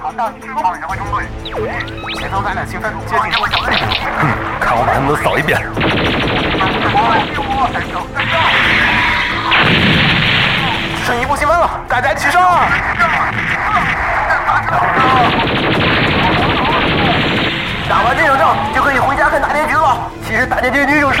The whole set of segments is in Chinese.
好，大气炮指挥中队，前方咱俩兴奋，接近他们小队。看我把他们都扫一遍。只剩一步积分了，大家齐上！打完这场仗就可以回家看大结局了。其实大结局就是……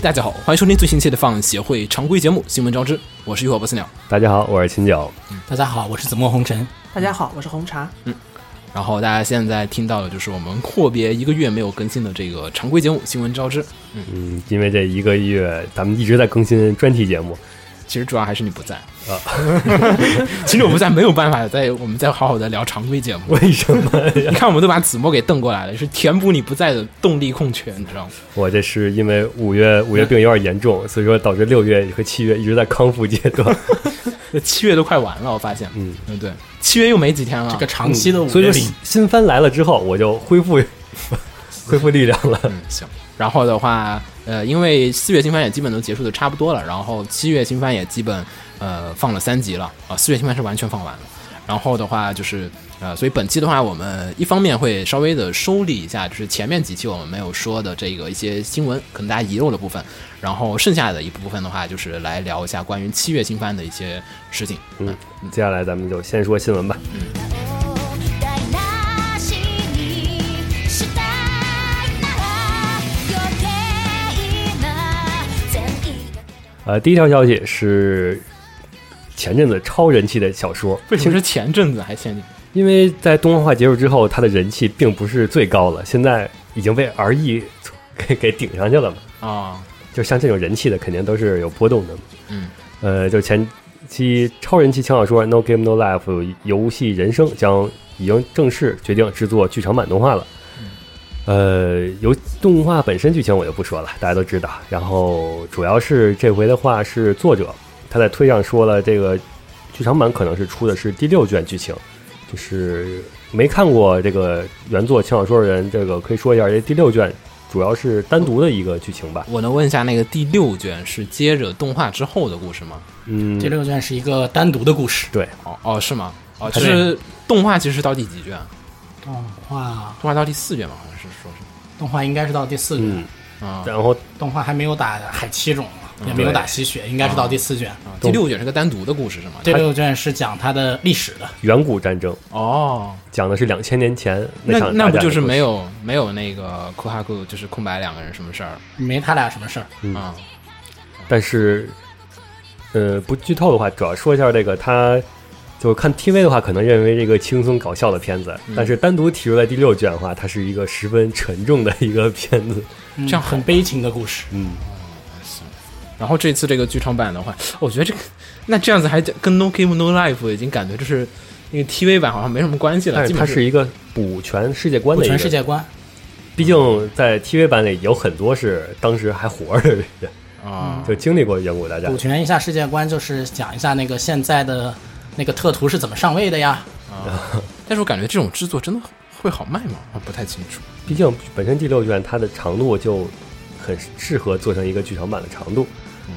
大家好，欢迎收听最新期的放映协会常规节目《新闻招之》，我是浴火不死鸟。大家好，我是秦九。大家好，我是紫陌红尘。大家好，我是红茶。嗯然后大家现在听到的就是我们阔别一个月没有更新的这个常规节目《新闻招之》。嗯，因为这一个月咱们一直在更新专题节目，其实主要还是你不在啊，其实我不在，没有办法再我们再好好的聊常规节目。为什么呀？你看，我们都把子墨给瞪过来了，是填补你不在的动力空缺，你知道吗？我这是因为五月五月病有点严重，所以说导致六月和七月一直在康复阶段。七月都快完了，我发现，嗯，嗯，对，七月又没几天了。这个长期的五所以说月里，新番来了之后，我就恢复恢复力量了。嗯，行。然后的话，呃，因为四月新番也基本都结束的差不多了，然后七月新番也基本呃放了三集了啊，四月新番是完全放完了。然后的话就是呃，所以本期的话，我们一方面会稍微的梳理一下，就是前面几期我们没有说的这个一些新闻，可能大家遗漏的部分。然后剩下的一部分的话，就是来聊一下关于七月新番的一些事情。嗯，接下来咱们就先说新闻吧。台呃，第一条消息是前阵子超人气的小说，为什么是前阵子还限定？因为在动画化结束之后，它的人气并不是最高了，现在已经被 R E 给给顶上去了嘛。啊，就像这种人气的，肯定都是有波动的。嗯，呃，就前期超人气轻小说《No Game No Life》游戏人生将已经正式决定制作剧场版动画了。呃，由动画本身剧情我就不说了，大家都知道。然后主要是这回的话是作者他在推上说了，这个剧场版可能是出的是第六卷剧情，就是没看过这个原作轻小说的人，这个可以说一下，这第六卷主要是单独的一个剧情吧。我能问一下，那个第六卷是接着动画之后的故事吗？嗯，第六卷是一个单独的故事。对，哦哦，是吗？哦，就是是动画其实是到第几卷？动画。动画到第四卷吧，好像是说是。动画应该是到第四卷。然后动画还没有打海七种，也没有打吸血，应该是到第四卷。啊第六卷是个单独的故事是吗？第六卷是讲它的历史的，远古战争。哦，讲的是两千年前那场那不就是没有没有那个库哈库就是空白两个人什么事儿？没他俩什么事儿。嗯。啊？但是，呃，不剧透的话，主要说一下这个，他就看 TV 的话，可能认为这个轻松搞笑的片子，嗯但是单独提出来第六卷的话，它是一个十分沉重的一个片子。嗯这样很悲情的故事。嗯，然后这次这个剧场版的话，我觉得这个那这样子还跟 No Game No Life 已经感觉就是那个 TV 版好像没什么关系了，但是它是一个补全世界观的一个，全世界观，毕竟在 TV 版里有很多是当时还活着的人，啊就经历过远古大战补。全一下世界观，就是讲一下那个现在的那个特图是怎么上位的呀。啊！但是我感觉这种制作真的会好卖吗？我不太清楚。毕竟本身第六卷它的长度就很适合做成一个剧场版的长度，嗯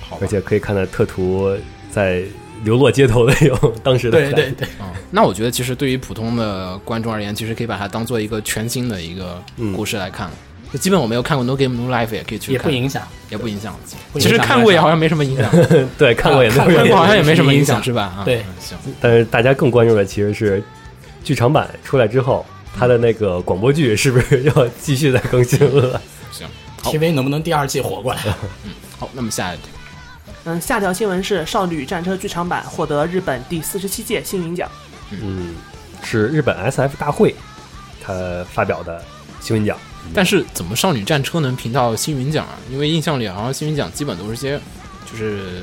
好而且可以看到特图在流落街头的有当时的对对对，啊、那我觉得其实对于普通的观众而言，其实可以把它当做一个全新的一个嗯故事来看。就基本我没有看过 No Game No Life，也可以去看，也不影响。也不影响。影响其实看过也好像没什么影响，对，看过也没有人看过好像也没什么影响，是吧？啊，对嗯行，但是大家更关注的其实是剧场版出来之后，它的那个广播剧是不是要继续再更新了？行。好 TV 能不能第二季火过来？嗯好，那么下一条，嗯，下条新闻是《少女战车》剧场版获得日本第四十七届星云奖。嗯，是日本 SF 大会他发表的新闻奖。但是怎么少女战车能评到星云奖啊？因为印象里好像星云奖基本都是些，就是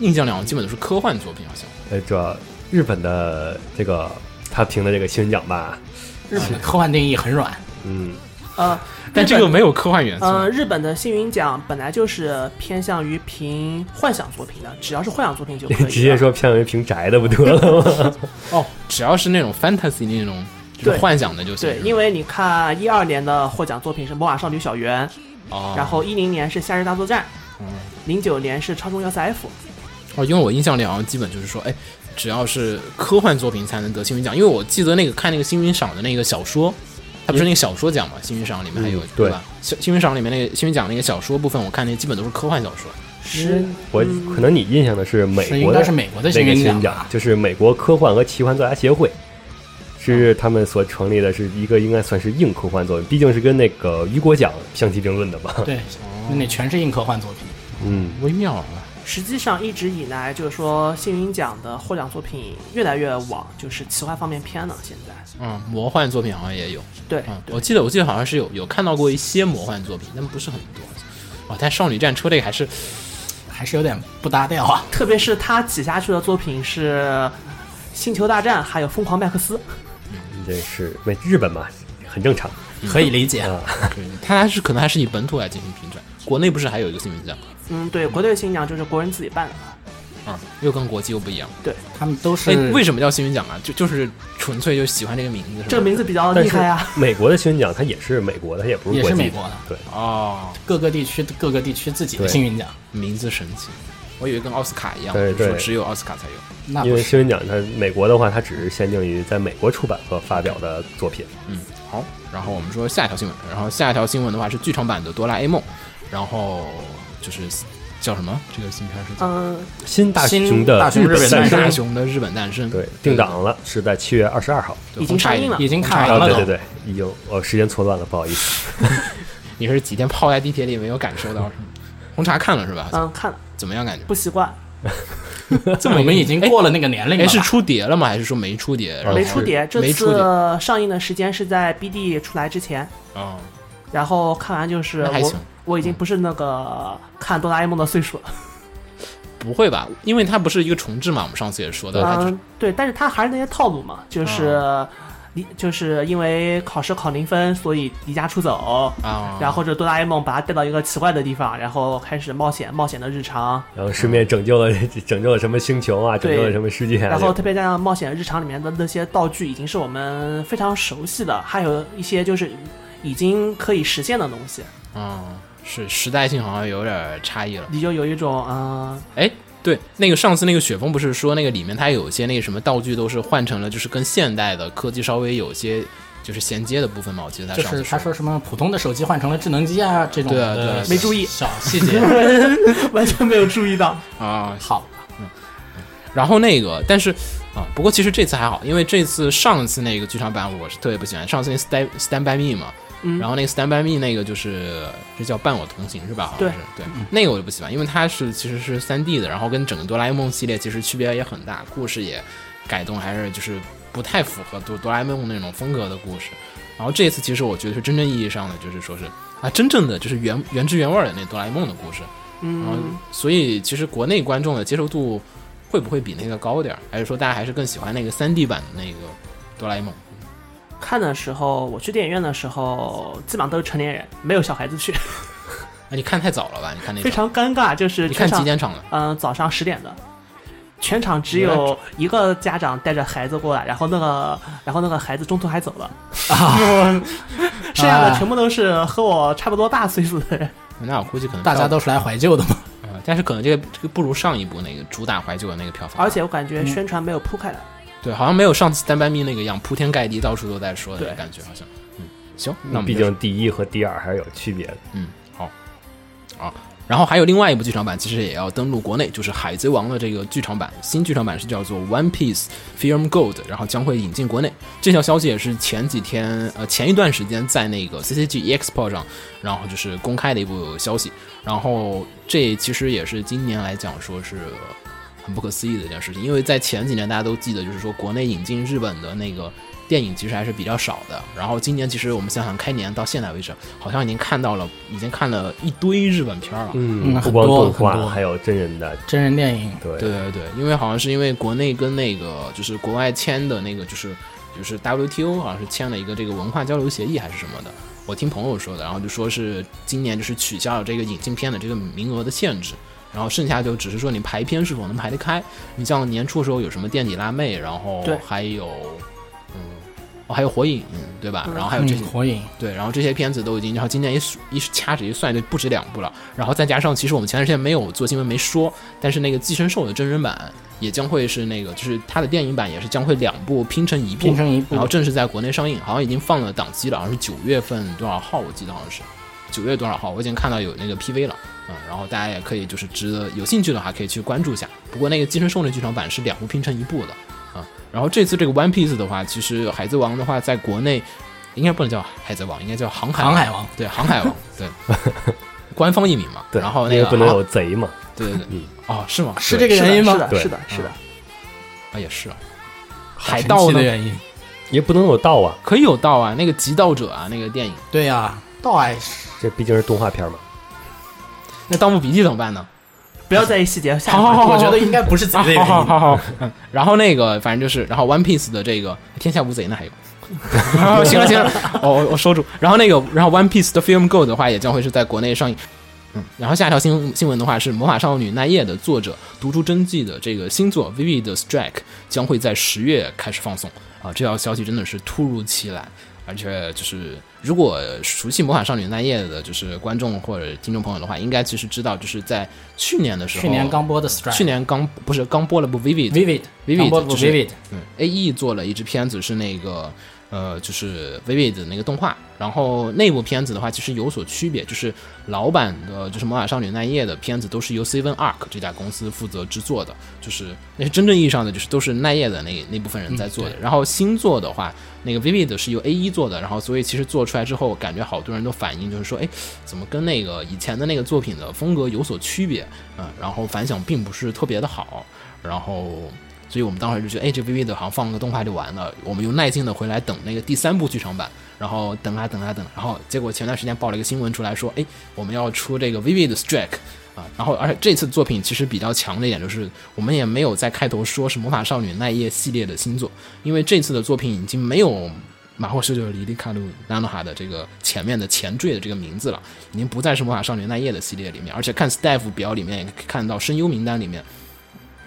印象里好像基本都是科幻作品，好像。呃，这日本的这个他评的这个星云奖吧，日本的科幻定义很软，嗯，呃，但这个没有科幻元素。呃，日本的星云奖本来就是偏向于评幻想作品的，只要是幻想作品就可以。直接说偏向于评宅的不得了吗？哦，只要是那种 fantasy 那种就是幻想的就行。对，因为你看一二年的获奖作品是《魔法少女小圆》，哦，然后一零年是《夏日大作战》，嗯零九年是《超重要塞 F》。哦，因为我印象里好像基本就是说，哎，只要是科幻作品才能得星云奖。因为我记得那个看那个星云赏的那个小说，它不是那个小说奖嘛？星云赏里面还有、嗯对吧？小星云赏里面那个星云奖那个小说部分，我看那基本都是科幻小说。是我可能你印象的是美是应国的该是美国的那个新闻新闻奖吧奖，就是美国科幻和奇幻作家协会，是他们所成立的，是一个应该算是硬科幻作品，毕竟是跟那个雨果奖相提并论的嘛。对，那全是硬科幻作品。嗯，微妙啊！实际上一直以来，就是说星云奖的获奖作品越来越往就是奇幻方面偏了。现在，嗯，魔幻作品好像也有。对，嗯，对我记得我记得好像是有有看到过一些魔幻作品，但不是很多。哇，但少女战车这个还是还是有点不搭调啊。特别是他挤下去的作品是《星球大战》，还有《疯狂麦克斯》。这是为日本嘛，很正常可以理解。啊。对，它还是可能还是以本土来进行评选。国内不是还有一个新闻奖嗯，对，国内的幸运奖就是国人自己办的。啊、又跟国际又不一样。对他们都是哎，为什么叫新闻奖啊？就就是纯粹就喜欢这个名字，这个名字比较厉害啊！美国的新闻奖它也是美国的，它也不是也国际是美国的对，哦，各个地区各个地区自己的对幸运奖？名字神奇。我以为跟奥斯卡一样，说只有奥斯卡才有。因为新闻奖它美国的话，它只是限定于在美国出版和发表的作品。嗯，好，然后我们说下一条新闻，然后下一条新闻的话是剧场版的《哆啦 A 梦》，然后就是叫什么？这个新片是叫嗯，新大新熊的大熊日本诞生大，熊的日本诞生，对，定档了，是在七月二十二号。对已经上映了已经看了对对对，已经我时间错乱了，不好意思。你是几天泡在地铁里没有感受到是吗？红茶看了是吧？嗯，看了怎么样感觉？不习惯，这么我们已经过了那个年龄了哎，是出碟了吗？还是说没出碟？没出碟。这次上映的时间是在 BD 出来之前，嗯，然后看完就是我我已经不是那个看哆啦 A 梦的岁数了。不会吧？因为它不是一个重置嘛，我们上次也说的，它就是嗯，对，但是它还是那些套路嘛，就是离就是因为考试考零分，所以离家出走。啊，然后这哆啦 A 梦把他带到一个奇怪的地方，然后开始冒险，冒险的日常。然后顺便拯救了 拯救了什么星球啊，拯救了什么世界啊。然后特别加上冒险日常里面的那些道具，已经是我们非常熟悉的，还有一些就是已经可以实现的东西，嗯，是时代性好像有点差异了。你就有一种嗯、哎，对，那个上次那个雪峰不是说那个里面它有一些那个什么道具都是换成了，就是跟现代的科技稍微有些就是衔接的部分嘛？我记得他就是上次他说什么普通的手机换成了智能机啊，这种对啊对啊没注意小 细节。完全没有注意到。啊，好，嗯然后那个，但是啊，不过其实这次还好，因为这次上次那个剧场版我是特别不喜欢，上次那 Stand Stand by Me 嘛，嗯然后那个 Stand by Me 那个就是这叫伴我同行是吧？好像是对，那个我就不喜欢，因为它是其实是三 D 的，然后跟整个哆啦 A 梦系列其实区别也很大，故事也改动还是就是不太符合哆哆啦 A 梦那种风格的故事。然后这次其实我觉得是真正意义上的，就是说是啊，真正的就是原原汁原味的那哆啦 A 梦的故事。然后嗯，所以其实国内观众的接受度会不会比那个高点儿？还是说大家还是更喜欢那个三 D 版的那个哆啦 A 梦？看的时候，我去电影院的时候，基本上都是成年人，没有小孩子去，啊，你看太早了吧？你看那非，常尴尬。就是你看几点场的？嗯、早上十点的，全场只有一个家长带着孩子过来，然后那个，然后那个孩子中途还走了，啊 剩下的全部都是和我差不多大岁数的人。那我估计可能大家都是来怀旧的嘛。啊、但是可能这个这个不如上一部那个主打怀旧的那个票房，而且我感觉宣传没有铺开来。对，好像没有上次《Stand by Me》那个样铺天盖地，到处都在说的感觉，好像。嗯，行，那毕竟第一和第二还是有区别的。嗯，好，啊，然后还有另外一部剧场版，其实也要登陆国内，就是《海贼王》的这个剧场版，新剧场版是叫做《One Piece Film Gold》，然后将会引进国内。这条消息也是前几天呃前一段时间在那个 CCG Expo 上，然后就是公开的一部消息。然后这其实也是今年来讲说是很不可思议的一件事情，因为在前几年大家都记得，就是说国内引进日本的那个电影其实还是比较少的。然后今年其实我们想想开年到现在为止，好像已经看到了，已经看了一堆日本片了。嗯，不光动画，还有真人的，真人电影，对对对对，因为好像是因为国内跟那个就是国外签的那个就是就是 WTO 好像是签了一个这个文化交流协议还是什么的，我听朋友说的，然后就说是今年就是取消了这个引进片的这个名额的限制，然后剩下就只是说你排片是否能排得开。你像年初的时候有什么垫底辣妹，然后还有嗯。哦，还有火影，嗯，对吧？然后还有这些嗯，火影，对，然后这些片子都已经，然后今年一数一掐指一算就不止两部了，然后再加上其实我们前段时间没有做新闻没说，但是那个《寄生兽》的真人版也将会是那个，就是它的电影版也是将会两部拼成一部，拼成一部。然后正式在国内上映，好像已经放了档期了，好像是九月份多少号，我记得好像是。九月多少号，我已经看到有那个 PV 了，嗯，然后大家也可以就是值得有兴趣的话可以去关注一下。不过那个《寄生兽》的剧场版是两部拼成一部的啊，然后这次这个 One Piece 的话，其实《海贼王》的话在国内应该不能叫海贼王，应该叫航海航海王，对，航海王，对，官方译名嘛。对，然后那个不能有贼嘛，对对对，嗯哦，是吗？是这个原因吗？是的，是的，是的。啊，也是啊。海盗的原因，也不能有盗啊，可以有盗啊，那个极盗者啊，那个电影，对呀，盗爱这毕竟是动画片嘛。那《盗墓笔记》怎么办呢？不要在意细节，下好好好我觉得应该不是贼啊，的原因。好好好然后那个反正就是，然后 One Piece 的这个天下无贼呢还有。行了行了，我我我收住。然后那个，然后 One Piece 的 Film Go 的话，也将会是在国内上映。嗯，然后下一条新新闻的话是《魔法少女奈叶》的作者独出真迹的这个新作《Vivid Strike》将会在十月开始放送啊！这条消息真的是突如其来，而且就是如果熟悉《魔法少女奈叶》的就是观众或者听众朋友的话，应该其实知道，就是在去年的时候，去年刚播的 Strike，去年刚不是刚播了部 Vivid Vivid Vivid 刚播的部就是 Vivid，嗯，A E 做了一支片子是那个呃，就是 Vivid 的那个动画，然后那部片子的话其实有所区别，就是老版的就是魔法少女奈叶的片子都是由 Seven Arc 这家公司负责制作的，就是那是真正意义上的就是都是奈叶的那那部分人在做的。然后新作的话，那个 Vivid 是由 A 一做的，然后所以其实做出来之后，感觉好多人都反映就是说，哎，怎么跟那个以前的那个作品的风格有所区别？嗯，然后反响并不是特别的好，然后。所以我们当时就觉得，哎，这 VV 的好像放了个动画就完了，我们又耐心的回来等那个第三部剧场版，然后等啊等啊等，然后结果前段时间爆了一个新闻出来说，哎，我们要出这个 VV 的 Strike 啊，然后而且这次作品其实比较强的一点就是，我们也没有在开头说是魔法少女奈叶系列的新作，因为这次的作品已经没有。马霍十九里利卡鲁拉诺哈的这个前面的前缀的这个名字了，已经不再是魔法少女奈叶的系列里面，而且看 staff 表里面也可以看到声优名单里面，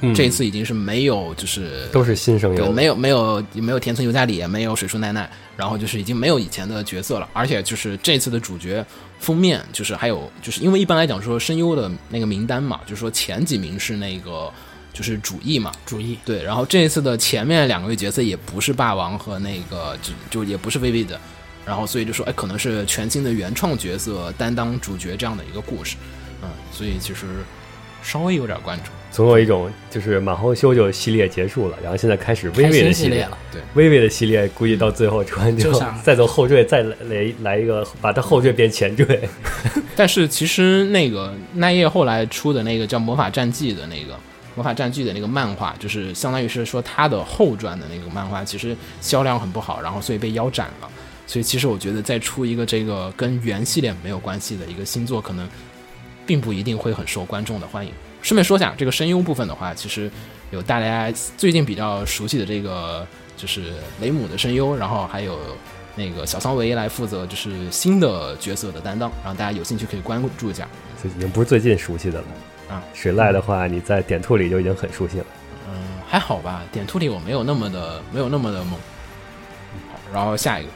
嗯。这一次已经是没有就是都是新声，优，没有没有没有田村由加里，也没有水树奈奈，然后就是已经没有以前的角色了，而且就是这次的主角封面就是还有就是因为一般来讲说声优的那个名单嘛，就是说前几名是那个就是主役嘛，主义。对，然后这一次的前面两位角色也不是霸王和那个就就也不是 VV 的，然后所以就说哎可能是全新的原创角色担当主角这样的一个故事，嗯，所以其实稍微有点关注。总有一种就是马后修就系列结束了，然后现在开始微开微的系列了，对微微的系列估计到最后突然就再走后缀，再来来来一个把它后缀变前缀。但是其实那个奈叶后来出的那个叫《魔法战记》的那个《魔法战记》的那个漫画，就是相当于是说他的后传的那个漫画，其实销量很不好，然后所以被腰斩了。所以其实我觉得再出一个这个跟原系列没有关系的一个新作，可能并不一定会很受观众的欢迎。顺便说下，这个声优部分的话，其实有大家最近比较熟悉的这个就是雷姆的声优，然后还有那个小桑维来负责就是新的角色的担当，然后大家有兴趣可以关注一下。这已经不是最近熟悉的了啊。水濑的话，你在点兔里就已经很熟悉了。嗯，还好吧，点兔里我没有那么的没有那么的猛。好，然后下一个，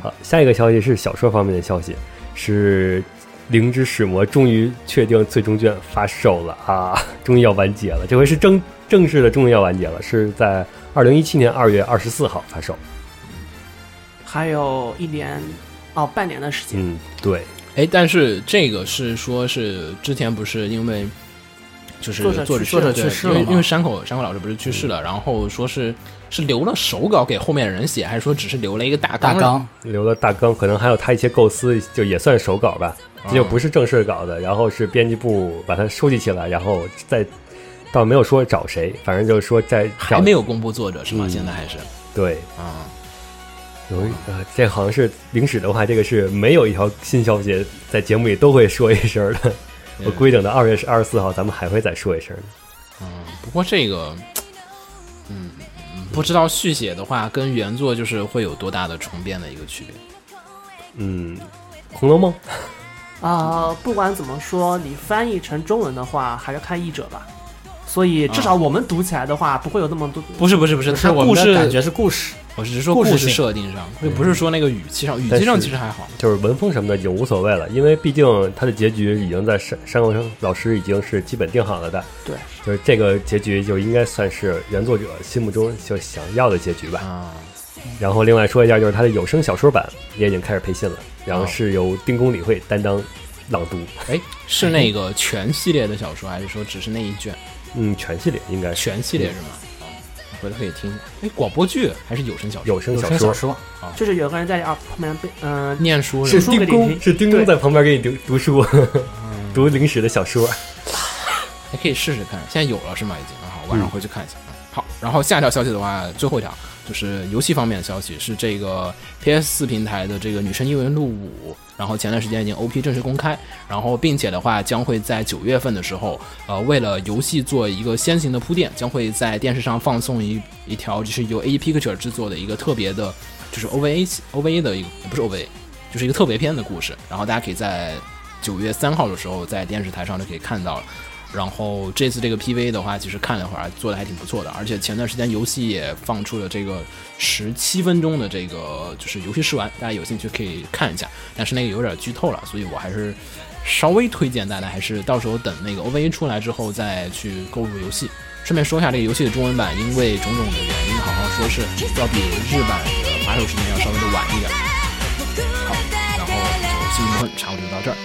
好，下一个消息是小说方面的消息，是《灵之使魔》终于确定最终卷发售了啊，终于要完结了，这回是正正式的终于要完结了，是在二零一七年二月二十四号发售。还有一年哦，半年的时间。嗯，对，哎，但是这个是说是之前不是因为就是作者作者去世了因为因为山口山口老师不是去世了，然后说是是留了手稿给后面的人写，还是说只是留了一个大纲？大纲留了大纲，可能还有他一些构思，就也算手稿吧，哦这就不是正式稿的，然后是编辑部把它收集起来，然后再倒没有说找谁，反正就是说在还没有公布作者是吗？嗯现在还是对，啊、有一呃，这好像是零史的话，这个是没有一条新消息在节目里都会说一声的。我估计等到二月二十四号，咱们还会再说一声的。嗯，不过这个，嗯，不知道续写的话，跟原作就是会有多大的重编的一个区别。嗯，《红楼梦》啊、不管怎么说，你翻译成中文的话，还是看译者吧。所以至少我们读起来的话，不会有那么多。不是不是不是，它故事感觉是故事，我只是说故事设定上，并不是说那个语气上，语气上其实还好。就是文风什么的已经无所谓了，因为毕竟它的结局已经在山山口老师已经是基本定好了的。对，就是这个结局就应该算是原作者心目中就想要的结局吧。啊，然后另外说一下，就是它的有声小说版也已经开始配信了，然后哦是由丁公理会担当朗读。哎，是那个全系列的小说，还是说只是那一卷？嗯，全系列应该是全系列是吗？哦，回头可以听。哎，广播剧还是有声小说？有有声小说。声小说，就是有个人在啊旁边背，嗯、念书是丁公，是丁公在旁边给你读读书，读零史的小说。你可以试试看。现在有了是吗？已经啊，好，晚上回去看一下。嗯好，然后下一条消息的话，最后一条就是游戏方面的消息，是这个 PS 四平台的这个《女神异闻录五》，然后前段时间已经 OP 正式公开，然后并且的话将会在九月份的时候，呃，为了游戏做一个先行的铺垫，将会在电视上放送一一条就是由 A E Picture 制作的一个特别的，就是 OVA OVA 的一个不是 OVA，就是一个特别篇的故事，然后大家可以在九月三号的时候在电视台上就可以看到了。然后这次这个 PV 的话，其实看了会儿，做的还挺不错的。而且前段时间游戏也放出了这个十七分钟的这个就是游戏试玩，大家有兴趣可以看一下。但是那个有点剧透了，所以我还是稍微推荐大家还是到时候等那个 OVA 出来之后再去购入游戏。顺便说一下，这个游戏的中文版因为种种的原因，好像说是要比日版的发售时间要稍微的晚一点。好，然后就新闻差不多就到这儿。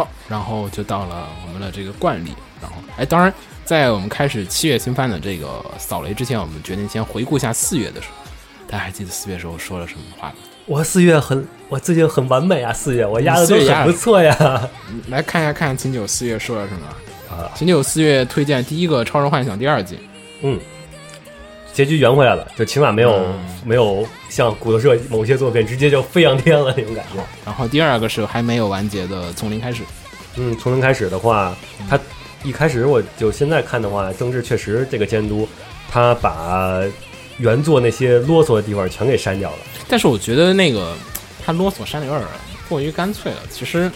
好，然后就到了我们的这个惯例，然后哎，当然，在我们开始七月新番的这个扫雷之前，我们决定先回顾一下四月的时候，大家还记得四月时候说了什么话吗？我四月很，我最近很完美啊，四月我压的都很不错呀。来看一下，看秦九四月说了什么。啊，秦九四月推荐第一个《超人幻想》第二季，嗯，结局圆回来了，就起码没有、嗯没有像骨头社某些作品直接就飞扬天了那种感觉。然后第二个是还没有完结的《从零开始》。嗯，从零开始的话，他一开始我就现在看的话，政治确实这个监督他把原作那些啰嗦的地方全给删掉了。但是我觉得那个他啰嗦删的有点过于干脆了。其实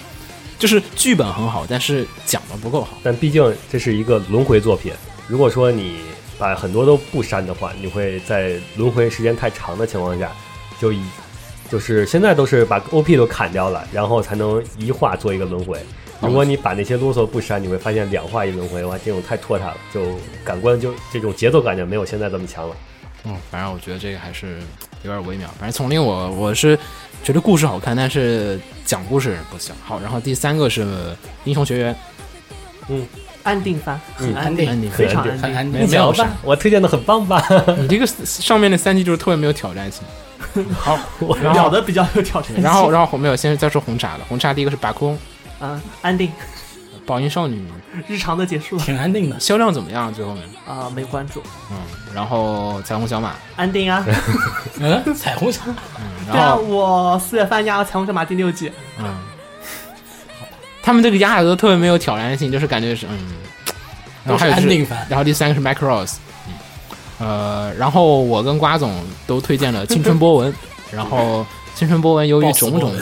就是剧本很好，但是讲的不够好。但毕竟这是一个轮回作品，如果说你把很多都不删的话，你会在轮回时间太长的情况下，就以就是现在都是把 OP 都砍掉了，然后才能一画做一个轮回。如果你把那些啰嗦不删，你会发现两画一轮回的话，这种太拖沓了，就感官就这种节奏感就没有现在这么强了。嗯，反正我觉得这个还是有点微妙。反正丛林我我是觉得故事好看，但是讲故事不行。好，然后第三个是英雄学院，安定番，很嗯安定，安定非常很安定。很安定没。有吧，我推荐的很棒吧？你这个上面的三季就是特别没有挑战性。好，然后聊的比较有挑战性。然后然后后面有先再说红茶的，红茶第一个是拔空，嗯，安定，宝音少女日常的结束了挺安定的，销量怎么样？最后面，啊，没关注，嗯，然后彩虹小马，安定啊。嗯，彩虹小马，对啊，然后我四月份压了《彩虹小马》第六季，嗯，他们这个压的都特别没有挑战性，就是感觉是嗯，然后还有就是然后第三个是 Macross，嗯，呃，然后我跟瓜总都推荐了青春波纹，然后青春波纹由于种种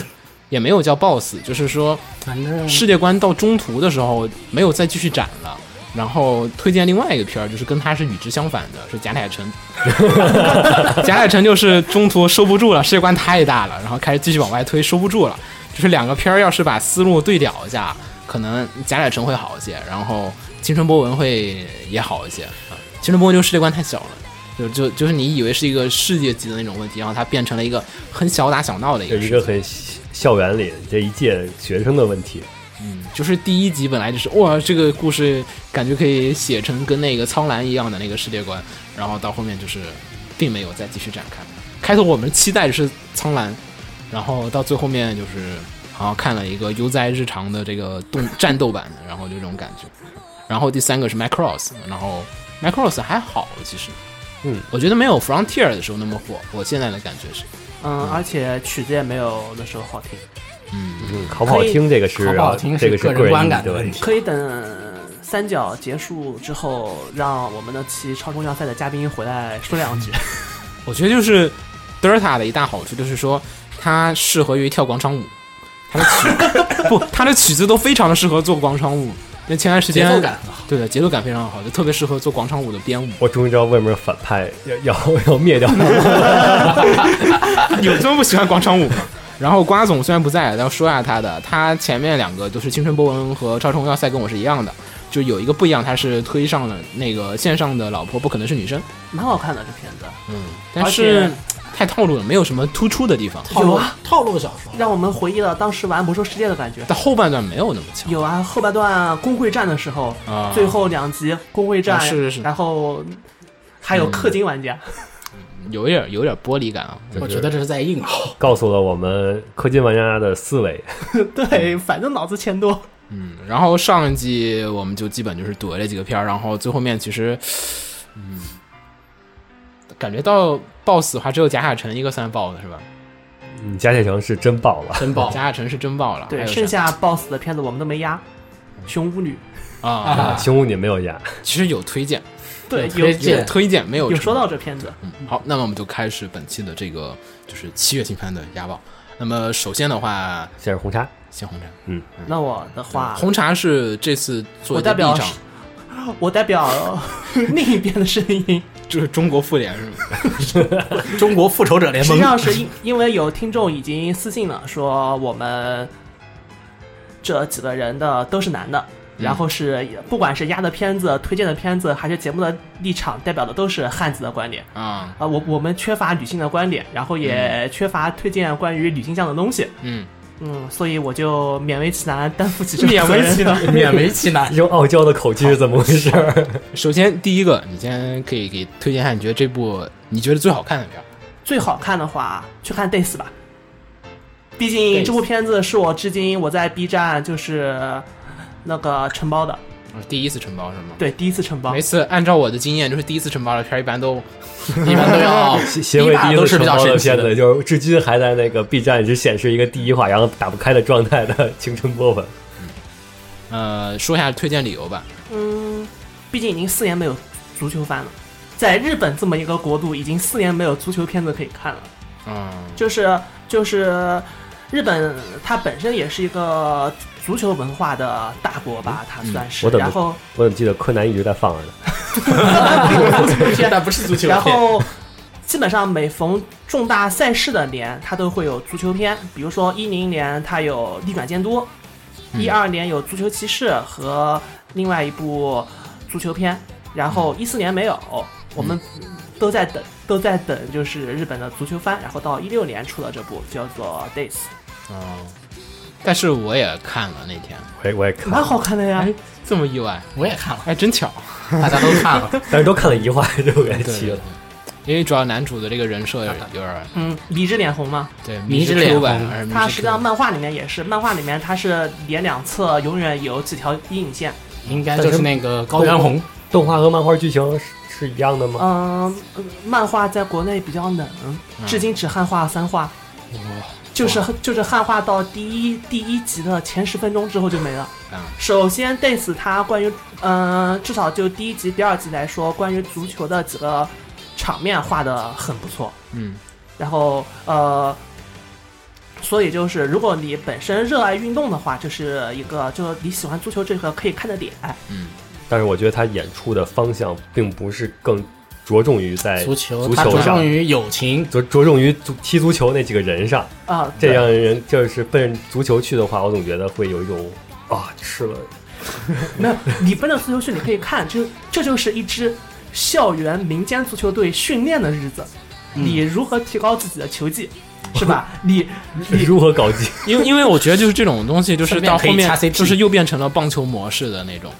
也没有叫 BOSS，就是说反正世界观到中途的时候没有再继续展了，然后推荐另外一个片儿，就是跟他是与之相反的，是贾乃成。贾乃成就是中途收不住了，世界观太大了，然后开始继续往外推，收不住了。就是两个片儿要是把思路对调一下，可能贾乃成会好一些，然后青春波纹会也好一些啊。青春波纹就世界观太小了。就就就是你以为是一个世界级的那种问题，然后它变成了一个很小打小闹的一个一个很校园里这一届学生的问题。嗯，就是第一集本来就是哇，这个故事感觉可以写成跟那个苍兰一样的那个世界观，然后到后面就是并没有再继续展开。开头我们期待的是苍兰，然后到最后面就是好像看了一个悠哉日常的这个动战斗版的，然后就这种感觉。然后第三个是 Macross，然后 Macross 还好其实，嗯，我觉得没有 Frontier 的时候那么火。我现在的感觉是，嗯，而且曲子也没有那时候好听。嗯，嗯，好不好听这个是好不好听这个个是个人观。感的问题。可以等三角结束之后，让我们的期超重要赛的嘉宾回来说两句。我觉得就是 Delta 的一大好处就是说，它适合于跳广场舞，它的曲 不，它的曲子都非常的适合做广场舞。那前段时间节奏感，对的，节奏感非常好，就特别适合做广场舞的编舞。我终于知道为什么反派 要要要灭掉他。有这么不喜欢广场舞吗？然后瓜总虽然不在，但要说一下他的，他前面两个都是青春波纹和超重要塞，跟我是一样的，就有一个不一样，他是推上了那个线上的老婆不可能是女生，蛮好看的这片子，嗯，但是太套路了，没有什么突出的地方。套路套路小说，让我们回忆了当时玩魔兽世界的感觉。但后半段没有那么强。有啊，后半段工会战的时候，啊最后两集工会战，啊是是是然后还有氪金玩家，有点有点玻璃感啊。我觉得这是在硬核。告诉了我们氪金玩家的思维。对，反正脑子钱多。嗯，然后上一季我们就基本就是怼了几个片儿，然后最后面其实，嗯，感觉到 BOSS 的话只有贾亚成一个算 BOSS 是吧？嗯，贾铁城是真爆了，真爆。贾亚成是真爆了，对，剩下 BOSS 的片子我们都没压。熊巫女，啊，啊！熊巫女没有压，其实有推荐，对，有推荐。有推荐没有有说到这片子，嗯，好，那么我们就开始本期的这个就是七月新番的押宝。那么首先的话，先是红茶，先红茶，嗯。那我的话，红茶是这次做的我代表第一场，我代表 另一边的声音，就是中国妇联是吗？中国复仇者联盟。实际上是因因为有听众已经私信了，说我们这几个人的都是男的，然后是不管是压的片子、推荐的片子，还是节目的立场，代表的都是汉子的观点啊，啊。我我们缺乏女性的观点，然后也缺乏推荐关于女性向的东西，嗯，嗯，所以我就勉为其难担负起这个勉为其难责任。勉为其难用。傲娇的口气是怎么回事？首先第一个，你先可以给推荐一下，你觉得这部你觉得最好看的片儿？最好看的话，去看 Days 吧。毕竟这部片子是我至今我在 B 站就是那个承包的，啊第一次承包是吗？对，第一次承包每。次按照我的经验，就是第一次承包的片儿一般都 一般都要协协会第一都是比次承包的较神奇的片子，就是至今还在那个 B 站只显示一个第一话，然后打不开的状态的青春波纹。呃说一下推荐理由吧。嗯，毕竟已经四年没有足球番了，在日本这么一个国度，已经四年没有足球片子可以看了。嗯，就是就是日本，它本身也是一个足球文化的大国吧，它算是。我怎么然后我怎么记得柯南一直在放着呢？但不是足球然后基本上每逢重大赛事的年，它都会有足球片，比如说一零年它有逆转监督，一二年有足球骑士和另外一部足球片，然后一四年没有，我们都在等都在等就是日本的足球番，然后到一六年出了这部叫做 Days，哦，但是我也看了那天，我也我也看蛮，好看的呀。哎，这么意外，我也看了，哎，真巧。大家都看了。但是都看了一话 就给对对气了。因为主要男主的这个人设有有点嗯，迷之脸红嘛，对迷之之脸红，还是迷它之实际上漫画里面也是，漫画里面他是脸两侧永远有几条阴影线。应该就是那个高原红，动画和漫画剧情是是一样的吗？嗯，呃漫画在国内比较冷，至今只汉化三话，就是就是汉化到第一第一集的前十分钟之后就没了。嗯，首先，Days 它关于嗯、至少就第一集、第二集来说，关于足球的几个场面画的很不错。嗯然后呃，所以就是如果你本身热爱运动的话，就是一个就是你喜欢足球这个可以看的点。嗯，但是我觉得他演出的方向并不是更着重于在足球，足球上它着重，于友情，着着重于足踢足球那几个人上。啊，这对样人就是奔足球去的话，我总觉得会有一种啊吃了没有，你奔着足球去，你可以看，就这就是一支校园民间足球队训练的日子。你如何提高自己的球技，是吧？你 你如何搞基。因为因为我觉得就是这种东西，就是到后面就是又变成了棒球模式的那种。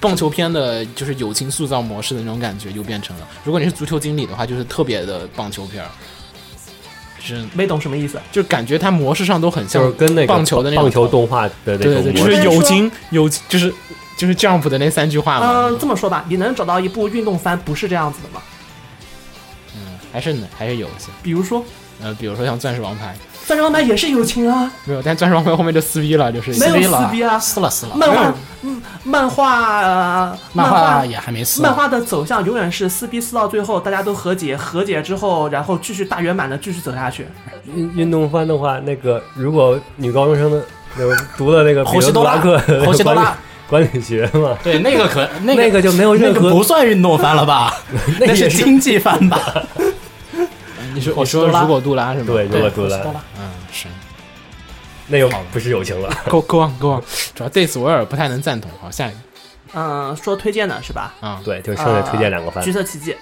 棒球片的就是友情塑造模式的那种感觉，又变成了。如果你是足球经理的话，就是特别的棒球片儿，是没懂什么意思。就感觉它模式上都很像就是跟那个棒球的那种棒球动画的那对对对，就种模式是友情友就是就是 Jump 的那三句话嘛。嗯，这么说吧，你能找到一部运动番不是这样子的吗？嗯，还是还是有一些，比如说《呃，比如说像钻石王牌，钻石王牌》也是友情啊，没有，但钻石王牌后面就撕逼了，就是没有撕逼了。撕逼啊。撕了撕了，漫画，嗯，漫画，呃漫画画也还没撕，漫画的走向永远是撕逼撕到最后，大家都和解，和解之后，然后继续大圆满的继续走下去。运运动番的话，那个如果女高中生的那个读了那个彼得杜侯西多拉拉克的侯西多管理拉，管理学嘛，对那个可那那个就没有任那何个不算运动番了吧？那也是那是经济番吧？你说我说啦你说如果杜拉是吗？对，如果读了侯西多拉嗯，是。那又不是友情了。Go go on go on，主要对此我有点不太能赞同。好，下一个嗯，说推荐的是吧？嗯对，就剩下推荐两个番呃橘。色奇迹。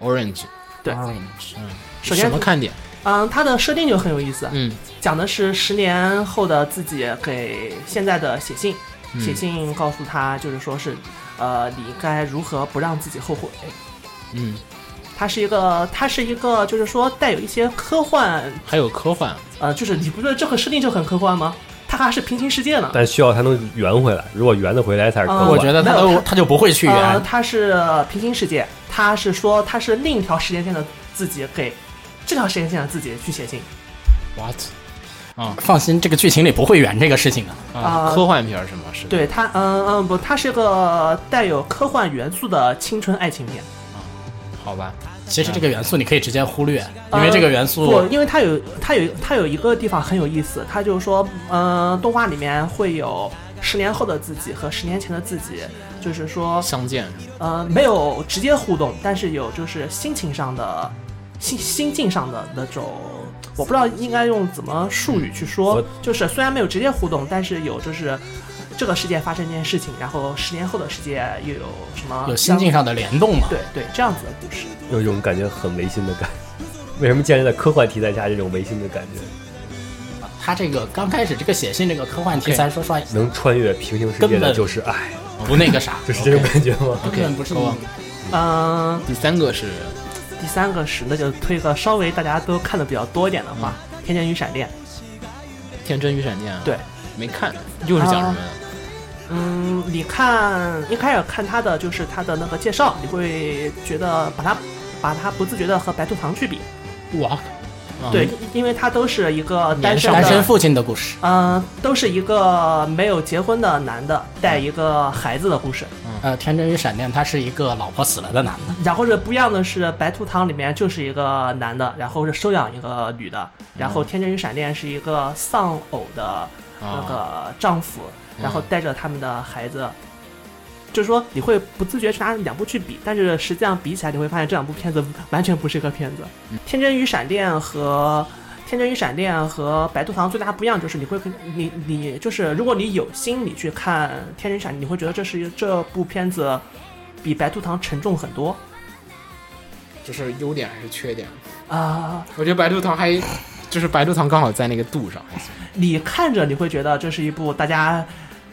，Orange，对 Orange 首先什么看点？嗯，它的设定就很有意思，嗯，讲的是十年后的自己给现在的写信，嗯写信告诉他，就是说是，呃，你该如何不让自己后悔。嗯，它是一个，它是一个，就是说带有一些科幻，还有科幻，呃，就是你不觉得这个设定就很科幻吗？它还是平行世界呢。但需要它能圆回来，如果圆得回来才是科嗯幻。我觉得他没有都他就不会去呃，圆，它是平行世界，它是说它是另一条时间线的自己给这条时间线的自己去写信。what？啊放心，这个剧情里不会圆这个事情的。啊，啊科幻片儿是吗？是。对它，嗯嗯不，它是个带有科幻元素的青春爱情片。好吧，其实这个元素你可以直接忽略，因为这个元素不，因为它有它有它有一个地方很有意思，它就是说，嗯、动画里面会有十年后的自己和十年前的自己，就是说，相见呃，没有直接互动，但是有就是心情上的心心境上的那种，我不知道应该用怎么术语去说我，就是虽然没有直接互动，但是有就是。这个世界发生一件事情，然后十年后的世界又有什么有心境上的联动嘛。对对这样子的故事。有一种感觉很违心的感觉。为什么建立在科幻题材下这种违心的感觉？他这个刚开始这个写信这个科幻题材，说实话能穿越平行世界的根本就是爱，不那个啥，就是这种感觉吗？根本不是你嗯，第三个是第三个是那就推个稍微大家都看的比较多一点的话，天真与闪电》。天真与闪电，对，没看，又是讲什么的？嗯，你看一开始看他的就是他的那个介绍，你会觉得把他把他不自觉的和白兔糖去比，哇，啊对，因为他都是一个单身，单身父亲的故事。嗯、都是一个没有结婚的男的带一个孩子的故事。呃，天真与闪电，他是一个老婆死了的男的，然后是不一样的是，白兔糖里面就是一个男的，然后是收养一个女的，然后天真与闪电是一个丧偶的那个丈夫，然后带着他们的孩子。就是说，你会不自觉去拿两部去比，但是实际上比起来，你会发现这两部片子完全不是一个片子。天真与闪电》和《天真与闪电》和《白兔糖》最大不一样就是你会你你就是如果你有心你去看《天真闪》，你会觉得这是这部片子比《白兔糖》沉重很多这是优点还是缺点？啊、我觉得白兔糖还就是白兔糖刚好在那个度上，你看着你会觉得这是一部大家，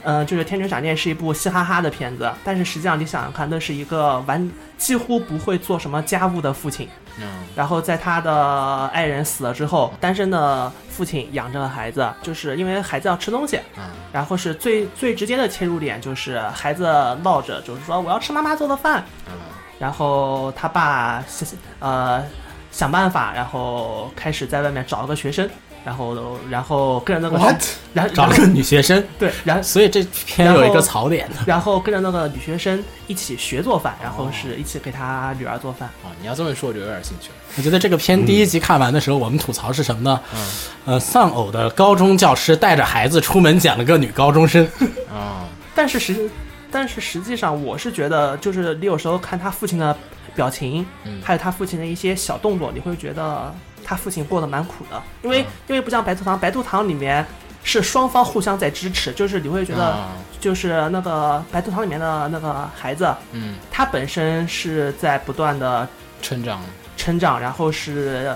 呃，就是《天真闪电》是一部嘻哈哈的片子，但是实际上你想想看，那是一个完几乎不会做什么家务的父亲，嗯，然后在他的爱人死了之后，单身的父亲养着孩子，就是因为孩子要吃东西，嗯然后是最最直接的切入点就是孩子闹着，就是说我要吃妈妈做的饭，嗯。然后他爸想呃想办法，然后开始在外面找了个学生，然后然后跟着那个 What？然后找了个女学生，对，然后所以这篇有一个槽点的。然后跟着那个女学生一起学做饭，然后是一起给他女儿做饭。啊，你要这么说，我就有点兴趣了。我觉得这个片第一集看完的时候，我们吐槽是什么呢？嗯呃，丧偶的高中教师带着孩子出门捡了个女高中生，啊，但是实但是实际上我是觉得，就是你有时候看他父亲的表情，嗯还有他父亲的一些小动作，你会觉得他父亲过得蛮苦的，因为、嗯。因为不像白兔糖，白兔糖里面是双方互相在支持，就是你会觉得啊。就是那个白兔糖里面的那个孩子，嗯，他本身是在不断的成长，成长，然后是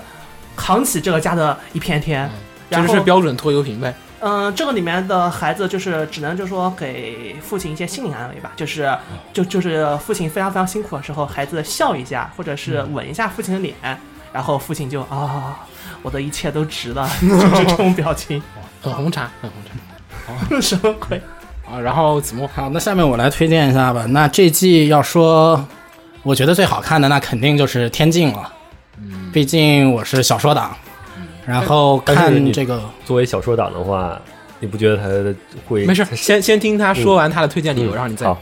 扛起这个家的一片天。嗯。然后就是标准拖油瓶呗。嗯，这个里面的孩子就是只能就说给父亲一些心理安慰吧，就是哦就就是父亲非常非常辛苦的时候，孩子笑一下，或者是嗯。吻一下父亲的脸，然后父亲就啊，我的一切都值了，就是这种表情，很红茶，很红茶 什么鬼？啊。然后子墨，好，那下面我来推荐一下吧。那这季要说，我觉得最好看的那肯定就是《天境》了。嗯，毕竟我是小说党，然后看这个作为小说党的话，你不觉得他会没事，先先听他说完他的推荐理由，嗯然后你再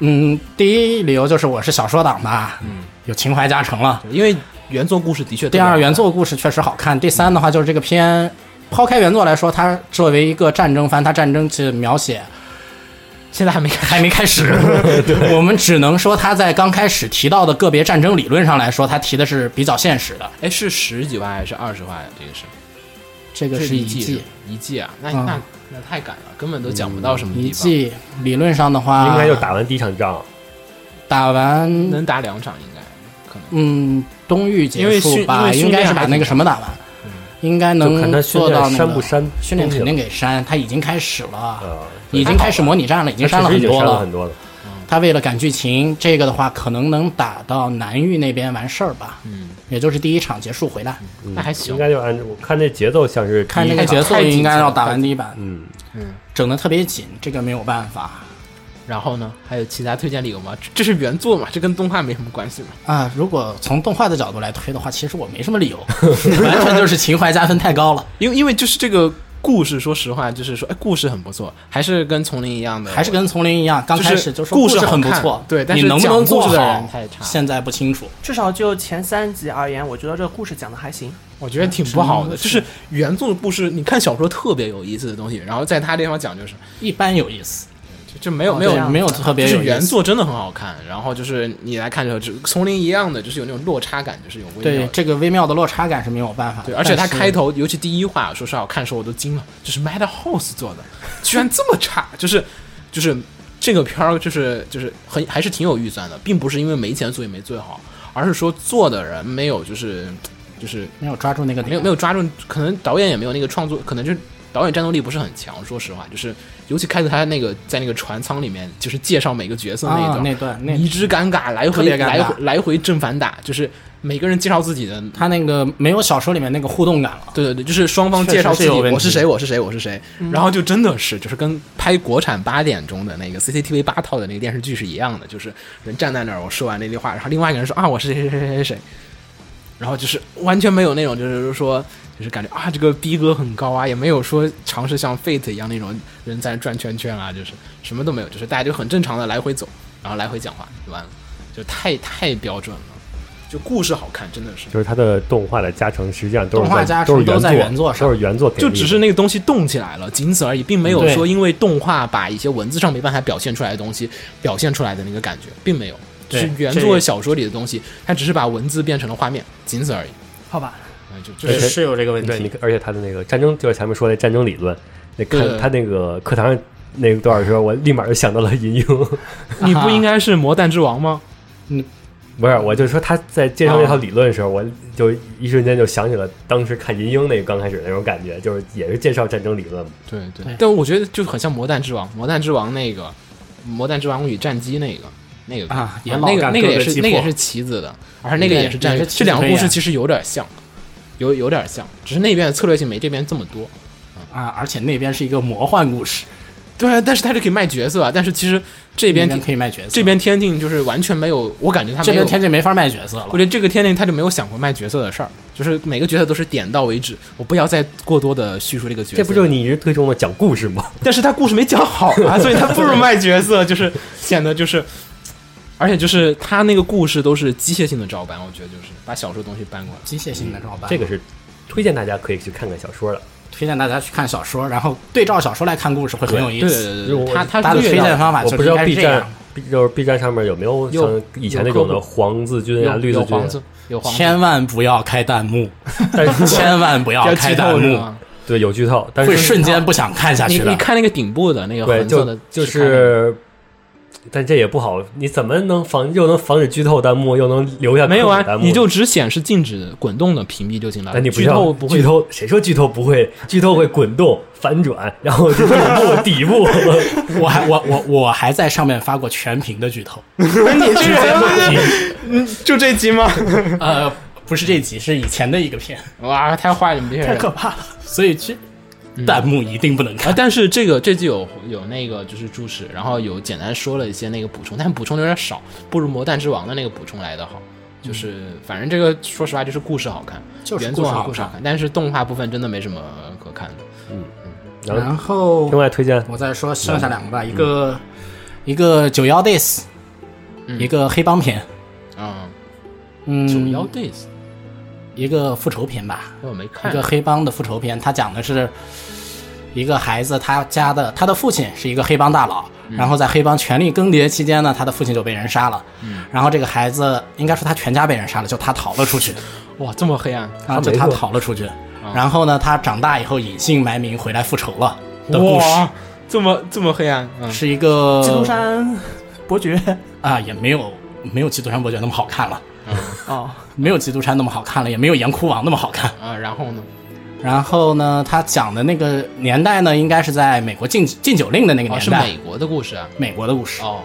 嗯，第一理由就是我是小说党吧，嗯，有情怀加成了。因为原作故事的确第二，原作故事确实好看。第三的话，就是这个片，抛开原作来说，它作为一个战争番，它战争其实描写现在还没，还没开始，我们只能说它在刚开始提到的个别战争理论上来说，它提的是比较现实的。哎，是十几万还是二十万呀？这个是。这个是一季一季，一季啊，那嗯。那那太赶了，根本都讲不到什么一地方，季，理论上的话，应该就打完第一场仗，打完，能打两场应该可能。嗯，东域结束吧，因为训应该是把那个什么打完，应该能做到那个删不删训练肯定给给删，他已经开始了，啊，已经开始模拟战了，已经删了很多了。他为了赶剧情，这个的话可能能打到南域那边完事儿吧，嗯，也就是第一场结束回来。嗯。那还行。应该就按照我看这节奏像是看那个节奏应该要打完第一版，嗯，整的特别紧，这个没有办法然后呢，还有其他推荐理由吗？这这是原作嘛，这跟动画没什么关系嘛。啊。如果从动画的角度来推的话，其实我没什么理由，完全就是情怀加分太高了，因为因为就是这个故事，说实话，就是说，哎，故事很不错，还是跟丛林一样的，还是跟丛林一样，刚开始就是故事事很不错，对但是能不能做讲故事的好人太差现在不清楚。至少就前三集而言，我觉得这个故事讲的还行。我觉得挺不好的。就是原作的故事，你看小说特别有意思的东西，然后在他这地方讲就是一般有意思，就就没有没有没有特别就是原作真的很好看，然后就是你来看的时候，就丛林一样的，就是有那种落差感，就是有微妙。对这个微妙的落差感是没有办法的。对，而且它开头，尤其第一话，说实话，我看的时候我都惊了，就是 Madhouse 做的，居然这么差，就是就是这个片儿，就是就是很还是挺有预算的，并不是因为没钱所以没做好，而是说做的人没有就是就是没有抓住那个点，没有没有抓住，可能导演也没有那个创作，可能就是导演战斗力不是很强。说实话，就是尤其开始他那个在那个船舱里面，就是介绍每个角色那一啊段，那段那迷之尴尬，来回来回来回正反打，就是每个人介绍自己的。他那个没有小说里面那个互动感了。对对对，就是双方介绍自己，我是谁，我是谁，我是谁，然后就真的是就是跟拍国产八点钟的那个 CCTV 八套的那个电视剧是一样的，就是人站在那儿，我说完那句话，然后另外一个人说啊，我是谁谁谁谁谁谁，然后就是完全没有那种就是说就是感觉啊这个逼格很高啊，也没有说尝试像 Fate 一样那种人在转圈圈啊，就是什么都没有，就是大家就很正常的来回走，然后来回讲话就完了，就太太标准了，就故事好看，真的是。就是它的动画的加成实际上都是动画加成都是原原作上都是原作就只是那个东西动起来了，仅此而已，并没有说因为动画把一些文字上没办法表现出来的东西表现出来的那个感觉，并没有。对是原作小说里的东西，它只是把文字变成了画面，仅此而已。好吧，嗯，就就是是有这个问对，你题。而且他的那个战争，就是前面说的战争理论，那对看他那个课堂上那段的时候，我立马就想到了银鹰。你不应该是魔弹之王吗？嗯不是，我就说他在介绍这套理论的时候，我就一瞬间就想起了当时看银鹰那个刚开始那种感觉，就是也是介绍战争理论嘛。对对对但我觉得就很像魔弹之王，魔弹之王那个魔弹之王与战机那个。那个啊也老那个那个也是那个也是棋子的，而那个也是战这两个故事其实有点像，有有点像，只是那边的策略性没这边这么多。啊，而且那边是一个魔幻故事，对啊，但是他就可以卖角色啊。但是其实这边可以卖角色，这边天境就是完全没有，我感觉他这边天境没法卖角色了我。觉得这个天境他就没有想过卖角色的事儿，就是每个角色都是点到为止，我不要再过多的叙述这个角色。这不就是你一直推崇的讲故事吗？但是他故事没讲好啊，所以他不如卖角色，就是显得就是，而且就是他那个故事都是机械性的照搬，我觉得就是把小说东西搬过来。机械性的照搬，这个是推荐大家可以去看看小说的。推荐大家去看小说，然后对照小说来看故事会很有意思。对对对，他他他的推荐方法就我不知道 B 站就是 B 站上面有没有有像以前那种的黄字军啊、绿字军啊？有黄千万不要开弹幕，但是千万不要开弹幕？对有剧透，但是会瞬间不想看下你去的。你看那个顶部的那个对就红色的，就是，但这也不好，你怎么能防又能防止剧透弹幕，又能留下没有啊弹，幕？你就只显示禁止滚动的屏蔽就行了。但你不剧透不会剧透，谁说剧透不会？剧透会滚动、反转，然后就顶部、底部。我还我我我还在上面发过全屏的剧透，你这人就这集吗？呃，不是这集，是以前的一个片，哇，太坏了，你们这些人太可怕了。所以这弹幕一定不能啊！看。但是这个这季有有那个就是注释，然后有简单说了一些那个补充，但补充的有点少，不如《魔弹之王》的那个补充来的好。就是反正这个说实话就是故事好看，就是原作好看。故事好看，但是动画部分真的没什么可看的。然后然后另外推荐。我再说剩下两个吧，一个一个九幺 days，一个黑帮片，嗯，嗯，九幺 days 一个复仇片吧，我没看。一个黑帮的复仇片，它讲的是一个孩子，他家的他的父亲是一个黑帮大佬，然后在黑帮权力更迭期间呢，他的父亲就被人杀了，然后这个孩子应该说他全家被人杀了，就他逃了出去，哇，这么黑暗，然后，就他逃了出去，然后呢，他长大以后隐姓埋名回来复仇了的故事，哇，这么这么黑暗，嗯，是一个基督山伯爵。啊，也没有没有基督山伯爵那么好看了，哦，没有基督山那么好看了，也没有岩窟王那么好看。啊，然后呢？然后呢，他讲的那个年代呢，应该是在美国禁禁酒令的那个哦，年代，是美国的故事啊。美国的故事，哦，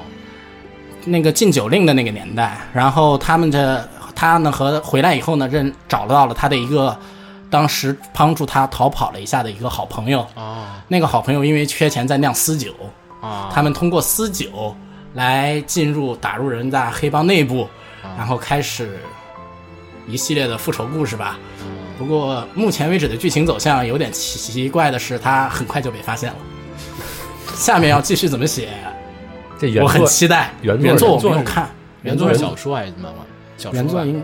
那个禁酒令的那个年代。然后他们的他呢和回来以后呢，认找到了他的一个当时帮助他逃跑了一下的一个好朋友。哦，那个好朋友因为缺钱在酿私酒，啊，他们通过私酒来进入打入人家黑帮内部，然后开始一系列的复仇故事吧。不过目前为止的剧情走向有点奇怪的是，他很快就被发现了。下面要继续怎么写，这原我很期待。原作原作我没有看，原作是小说还是漫画？小说吧原作应，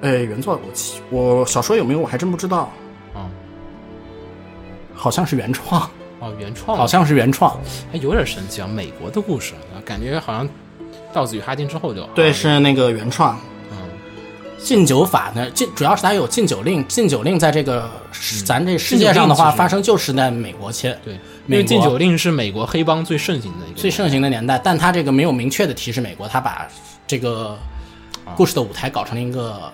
呃，原作我其我小说有没有我还真不知道，嗯好像是原创，哦，原创好像是原创。还有点神奇啊，美国的故事，啊感觉好像到子与哈金之后就对，啊。是那个原创。嗯。禁酒法呢，禁主要是它有禁酒令，禁酒令在这个、嗯。咱这世界上的话，禁酒令其实发生就是在美国切对，因美国为禁酒令是美国黑帮最盛行的一个最盛行的年代，但它这个没有明确的提示美国，它把这个故事的舞台搞成了一个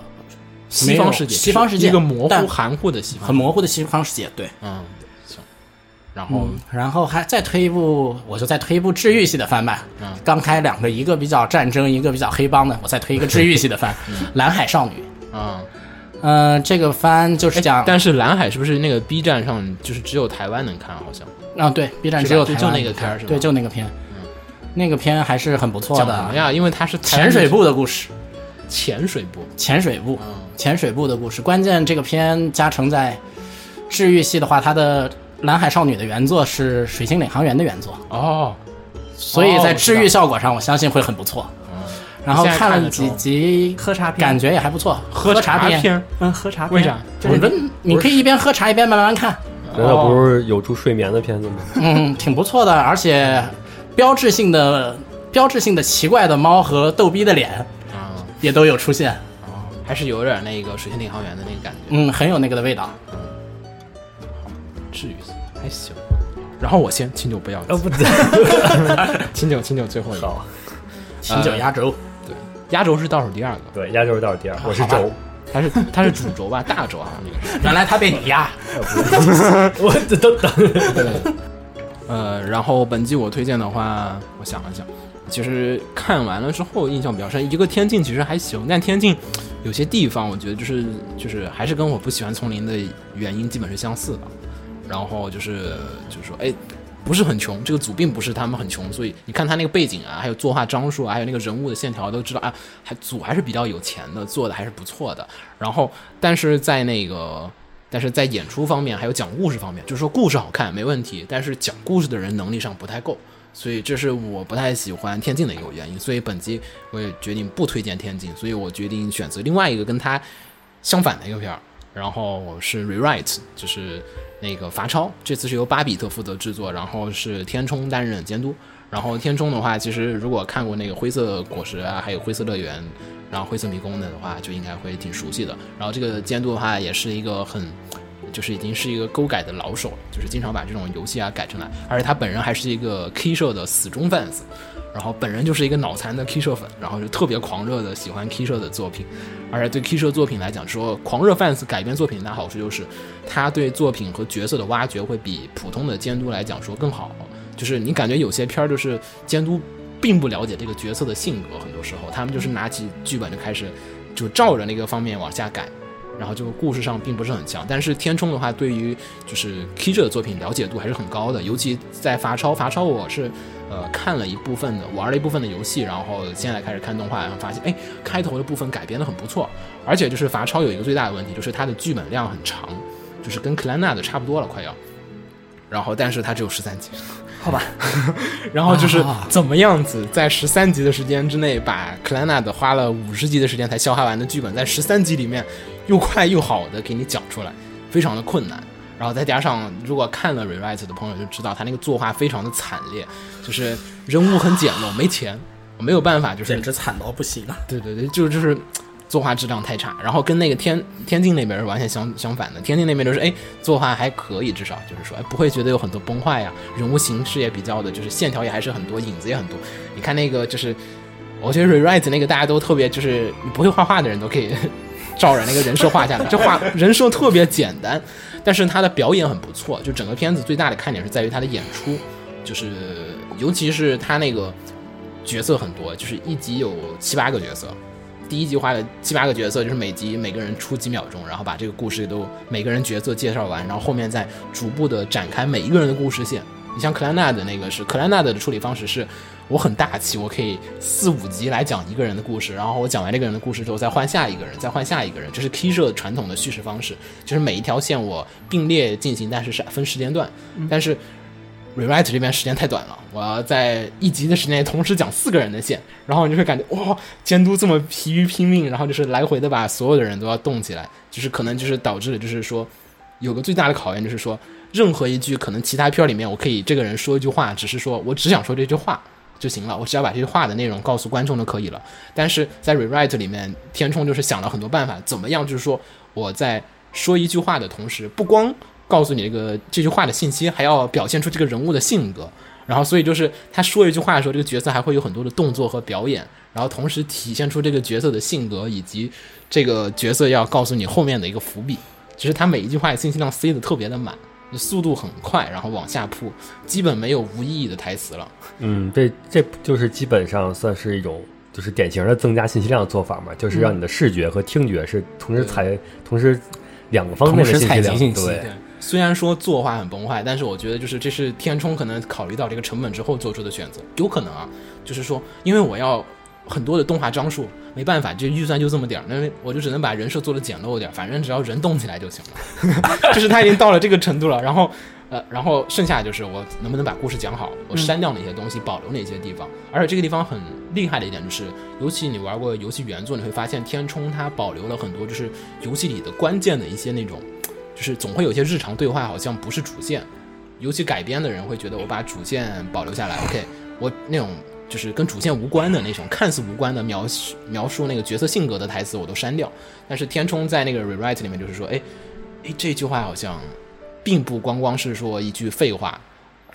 西方世界，没有西方世界一个模但糊含糊的西方，很模糊的西方世界。对，嗯，行，然后嗯，然后还再推一部，我就再推一部治愈系的番吧。嗯刚开两个，一个比较战争，一个比较黑帮的，我再推一个治愈系的番，蓝海少女》。嗯，嗯、这个番就是讲，但是蓝海是不是那个 B 站上就是只有台湾能看？好像啊，对，B 站只有台湾就就那个片儿是吧对，就那个片，那个片还是很不错的。呀？因为它是潜水部的故事，潜水部，潜水部，嗯潜水部的故事。关键这个片加成在治愈系的话，它的《蓝海少女》的原作是《水星领航员》的原作，哦，所以在治愈效果上，我相信会很不错。然后看了几集，喝茶片。感觉也还不错。喝茶片，片，嗯，喝茶片。为啥？我们你可以一边喝茶一边慢慢看，难道不是有助睡眠的片子吗？嗯，挺不错的，而且标志性的、标志性的奇怪的猫和逗逼的脸啊，也都有出现，还是有点那个水星领航员的那个感觉，嗯，很有那个的味道。至于还行。然后我先清酒不要，清酒清酒最后一个，好，秦九压轴，对，压轴是倒数第二个，对，压轴是倒数第二，我是轴，他是他是主轴吧，大轴好像那个。原 来他被你压，我这都等，呃，然后本季我推荐的话，我想了想，其实看完了之后印象比较深。一个天境其实还行，但天境有些地方我觉得就是就是还是跟我不喜欢丛林的原因基本是相似的。然后就是就是说，哎，不是很穷，这个组并不是他们很穷，所以你看他那个背景啊，还有作画张数，还有那个人物的线条，都知道啊，还组还是比较有钱的，做的还是不错的。然后，但是在那个，但是在演出方面，还有讲故事方面，就是说故事好看没问题，但是讲故事的人能力上不太够，所以这是我不太喜欢天津的一个原因。所以本集我也决定不推荐天津，所以我决定选择另外一个跟它相反的一个片儿。然后是 rewrite，就是那个罚超，这次是由巴比特负责制作，然后是天冲担任监督。然后天冲的话，其实如果看过那个灰色果实啊，还有灰色乐园，然后灰色迷宫的的话，就应该会挺熟悉的。然后这个监督的话，也是一个很，就是已经是一个勾改的老手了，就是经常把这种游戏啊改成来，而且他本人还是一个 K 社的死忠 fans，然后本人就是一个脑残的 K 社粉，然后就特别狂热的喜欢 K 社的作品，而且对 K 社作品来讲，说狂热 fans 改编作品的好处就是，他对作品和角色的挖掘会比普通的监督来讲说更好。就是你感觉有些片儿就是监督并不了解这个角色的性格，很多时候他们就是拿起剧本就开始就照着那个方面往下改，然后就故事上并不是很强。但是天冲的话，对于就是 K 社的作品了解度还是很高的，尤其在罚抄，罚抄我是呃看了一部分的，玩了一部分的游戏，然后现在开始看动画，然后发现哎开头的部分改编的很不错，而且就是罚超有一个最大的问题，就是它的剧本量很长，就是跟克兰纳的差不多了，快要。然后，但是它只有十三集，好吧，然后就是怎么样子在十三集的时间之内，把克兰纳的花了五十集的时间才消化完的剧本，在十三集里面又快又好的给你讲出来，非常的困难。然后再加上，如果看了 rewrite 的朋友就知道，他那个作画非常的惨烈，就是人物很简陋，没钱，没有办法，就是简直惨到不行了。对对对，就就是作画质量太差，然后跟那个天天津那边是完全相相反的。天津那边就是哎，作画还可以，至少就是说哎，不会觉得有很多崩坏呀，人物形式也比较的，就是线条也还是很多，影子也很多。你看那个就是，我觉得 rewrite 那个大家都特别，就是你不会画画的人都可以 照着那个人设画下来，这画人设特别简单，但是他的表演很不错。就整个片子最大的看点是在于他的演出，就是尤其是他那个角色很多，就是一集有七八个角色。第一集画了七八个角色，就是每集每个人出几秒钟，然后把这个故事都每个人角色介绍完，然后后面再逐步的展开每一个人的故事线。你像克兰纳的那个是克兰纳的处理方式是，我很大气，我可以四五集来讲一个人的故事，然后我讲完这个人的故事之后再换下一个人，再换下一个人，这是 K 社传统的叙事方式，就是每一条线我并列进行，但是是分时间段，但是。Rewrite 这边时间太短了，我要在一集的时间内同时讲四个人的线，然后你就会感觉哇，监督这么疲于拼命，然后就是来回的把所有的人都要动起来，就是可能就是导致就是说有个最大的考验就是说，任何一句可能其他片儿里面我可以这个人说一句话，只是说我只想说这句话就行了，我只要把这句话的内容告诉观众就可以了。但是在 rewrite 里面，天冲就是想了很多办法，怎么样就是说我在说一句话的同时，不光告诉你这个这句话的信息，还要表现出这个人物的性格。然后，所以就是他说一句话的时候，这个角色还会有很多的动作和表演，然后同时体现出这个角色的性格以及这个角色要告诉你后面的一个伏笔。只是他每一句话的信息量塞的特别的满，速度很快，然后往下铺，基本没有无意义的台词了。嗯，这这就是基本上算是一种就是典型的增加信息量的做法嘛，就是让你的视觉和听觉是同时采同时两个方面的信息对。虽然说作画很崩坏，但是我觉得就是这是天冲可能考虑到这个成本之后做出的选择，有可能啊，就是说因为我要很多的动画张数，没办法，这预算就这么点儿，那我就只能把人设做的简陋点，反正只要人动起来就行了，就是他已经到了这个程度了，然后。呃，然后剩下就是我能不能把故事讲好，我删掉哪些东西，保留哪些地方。而且这个地方很厉害的一点就是，尤其你玩过游戏原作，你会发现天冲它保留了很多就是游戏里的关键的一些那种，就是总会有些日常对话好像不是主线。尤其改编的人会觉得我把主线保留下来，OK，我那种就是跟主线无关的那种看似无关的描描述那个角色性格的台词我都删掉。但是天冲在那个 rewrite 里面就是说，哎，哎这句话好像。并不光光是说一句废话，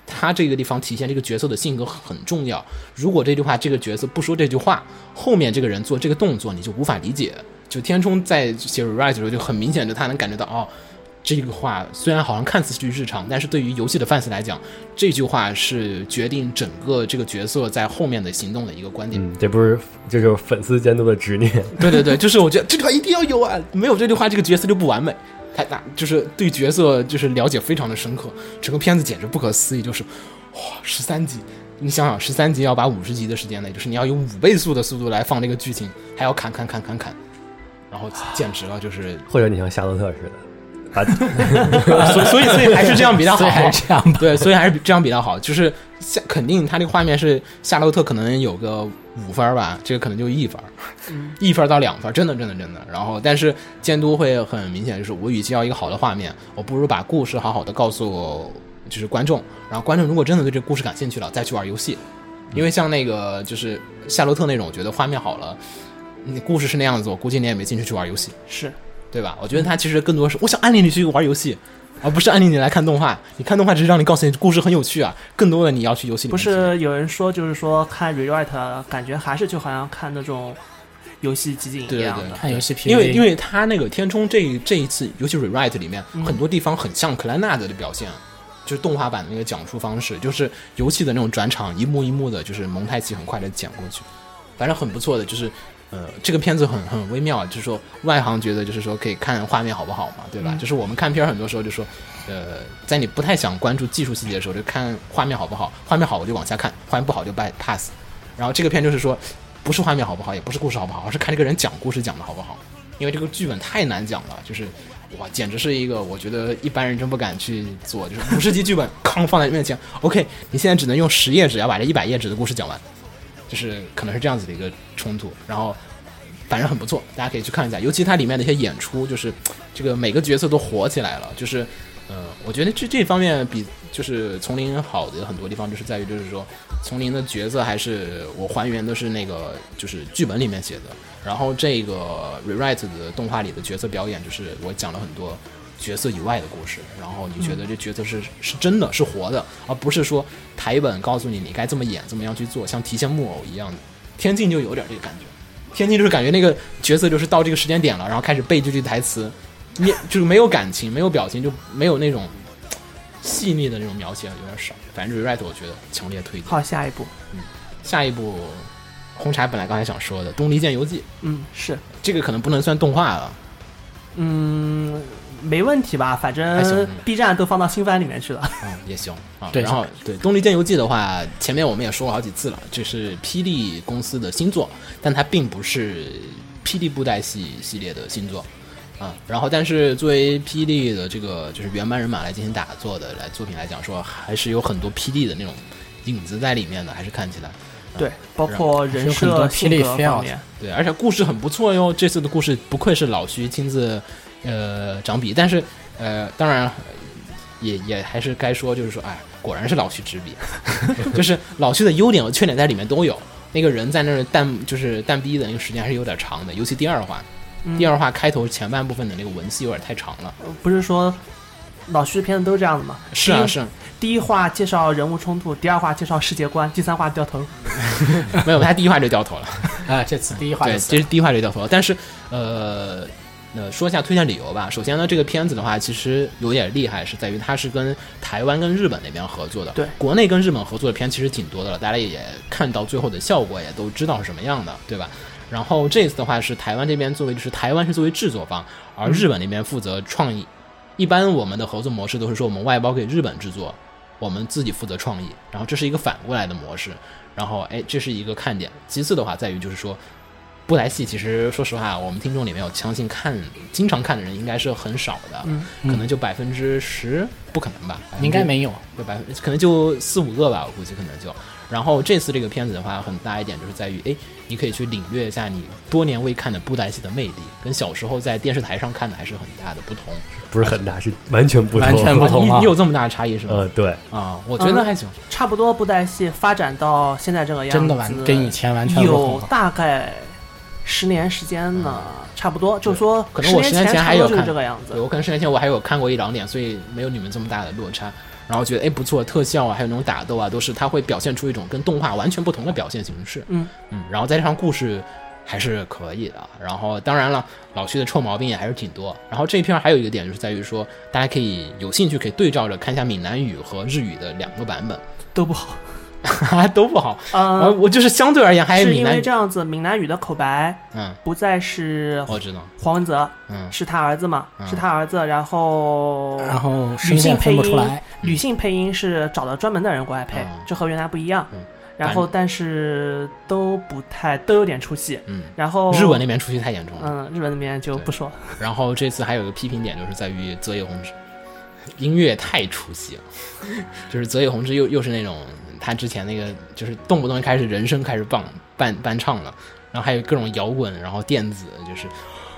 他这个地方体现这个角色的性格很重要。如果这句话这个角色不说这句话，后面这个人做这个动作你就无法理解。就天冲在写 rewrite 的时候就很明显的他能感觉到哦，这个话虽然好像看似是句日常，但是对于游戏的 fans 来讲，这句话是决定整个这个角色在后面的行动的一个观点。嗯，这不是这就是粉丝监督的执念。对对对，就是我觉得这句话一定要有啊，没有这句话这个角色就不完美。太大，就是对角色就是了解非常的深刻，整个片子简直不可思议，就是哇，十三集，你想想，十三集要把五十集的时间内，就是你要用五倍速的速度来放这个剧情，还要砍砍砍砍砍，然后简直了，就是或者你像夏洛特似的，啊，所以所以所以还是这样比较好所以，还是这样吧。对，所以还是这样比较好。就是夏肯定他这个画面是夏洛特可能有个五分儿吧，这个可能就一分儿，一分儿到两分儿，真的真的真的。然后但是监督会很明显，就是我与其要一个好的画面，我不如把故事好好的告诉就是观众，然后观众如果真的对这个故事感兴趣了，再去玩游戏。因为像那个就是夏洛特那种，我觉得画面好了，你故事是那样子，我估计你也没进去去玩游戏。是对吧？我觉得他其实更多是我想暗恋你去玩游戏，而不是暗恋你来看动画。你看动画只是让你告诉你故事很有趣啊，更多的你要去游戏里不。是有人说就是说看 rewrite 感觉还是就好像看那种游戏集锦一对对对样的。看游戏 PV，因为因为他那个天冲这这一次，尤其 rewrite 里面、嗯很多地方很像克莱纳德的表现，就是动画版的那个讲述方式，就是游戏的那种转场，一幕一幕的，就是蒙太奇很快的剪过去，反正很不错的，就是。呃，这个片子很很微妙，就是说外行觉得就是说可以看画面好不好嘛，对吧？嗯就是我们看片儿很多时候就说，呃，在你不太想关注技术细节的时候，就看画面好不好，画面好我就往下看，画面不好就 by pass。然后这个片就是说，不是画面好不好，也不是故事好不好，而是看这个人讲故事讲的好不好。因为这个剧本太难讲了，就是哇，简直是一个我觉得一般人真不敢去做，就是五十集剧本康放在面前，OK，你现在只能用十页纸要把这一百页纸的故事讲完，就是可能是这样子的一个冲突，然后反正很不错，大家可以去看一下，尤其它里面的一些演出，就是这个每个角色都火起来了，就是呃，我觉得这这方面比就是丛林好的很多地方，就是在于就是说丛林的角色还是我还原的是那个就是剧本里面写的，然后这个 rewrite 的动画里的角色表演，就是我讲了很多角色以外的故事，然后你觉得这角色是是真的是活的，而不是说台本告诉你你该这么演，这么样去做，像提线木偶一样的。天境就有点这个感觉，天境就是感觉那个角色就是到这个时间点了，然后开始背这句台词，面就是没有感情，没有表情，就没有那种细腻的那种描写，有点少。反正 rewrite 我觉得强烈推荐。好，下一步，嗯下一步红茶本来刚才想说的《东离剑游记》，嗯，是，这个可能不能算动画了，嗯，没问题吧？反正 B 站都放到新番里面去了。嗯，也行啊。对然后对《东离剑游记》的话，前面我们也说过好几次了，这是霹雳公司的新作，但它并不是霹雳布袋戏系列的新作啊。然后，但是作为霹雳的这个就是原班人马来进行打坐的来作品来讲说，还是有很多霹雳的那种影子在里面的，还是看起来。对，包括人设、霹雳性格 feel 方面，对，而且故事很不错哟。这次的故事不愧是老徐亲自呃长笔，但是呃，当然也也还是该说，就是说，哎，果然是老徐执笔，就是老徐的优点和缺点在里面都有。那个人在那儿淡就是淡逼的那个时间还是有点长的，尤其第二话，嗯第二话开头前半部分的那个文戏有点太长了。不是说老徐的片子都这样的吗？是啊是啊，第一话介绍人物冲突，第二话介绍世界观，第三话掉头。没有，他第一话就掉头了。啊，这次第一话对，就是这是第一话就掉头了。但是，呃，那说一下推荐理由吧。首先呢，这个片子的话，其实有点厉害，是在于它是跟台湾跟日本那边合作的。对国内跟日本合作的片其实挺多的了，大家也看到最后的效果，也都知道是什么样的，对吧？然后这次的话是台湾这边作为就是台湾是作为制作方，而日本那边负责创意。一般我们的合作模式都是说我们外包给日本制作，我们自己负责创意，然后这是一个反过来的模式。然后哎，这是一个看点。其次的话在于就是说，布袋戏其实说实话，我们听众里面有相信看经常看的人应该是很少的，嗯可能就百分之十，不可能吧？应该没有。就百分，可能就四五个吧，我估计可能就。然后这次这个片子的话，很大一点就是在于，哎，你可以去领略一下你多年未看的布袋戏的魅力，跟小时候在电视台上看的还是很大的不同。不是很大，是完全不同，完全不同啊你你有这么大的差异是吗？呃，对，啊，我觉得还行。差不多布袋戏发展到现在这个样子，真的完跟以前完全不有。大概十年时间呢，差不多。就是说，可能我十年前前还有看这个样子。对我可能十年前我还有看过一两点，所以没有你们这么大的落差。然后觉得哎不错，特效啊，还有那种打斗啊，都是它会表现出一种跟动画完全不同的表现形式。嗯嗯，然后再加上故事还是可以的。然后当然了，老徐的臭毛病也还是挺多。然后这一片还有一个点就是在于说，大家可以有兴趣可以对照着看一下闽南语和日语的两个版本，都不好。都不好。呃，呃，我就是相对而言还是是因闽南语，为这样子，闽南语的口白嗯，不再是我知道，黄文泽，嗯。是他儿子嘛？嗯。是他儿子，然后然后女性配音出来，，女性配音是找了专门的人过来配嗯，这和原来不一样。嗯。然后但是都不太都有点出戏，嗯，然后日文那边出戏太严重了。嗯日本那边就不说。了，然后这次还有一个批评点，就是在于泽野弘之。音乐太出戏了，就是泽野弘之又又是那种他之前那个就是动不动就开始人声开始伴伴伴唱了，然后还有各种摇滚，然后电子，就是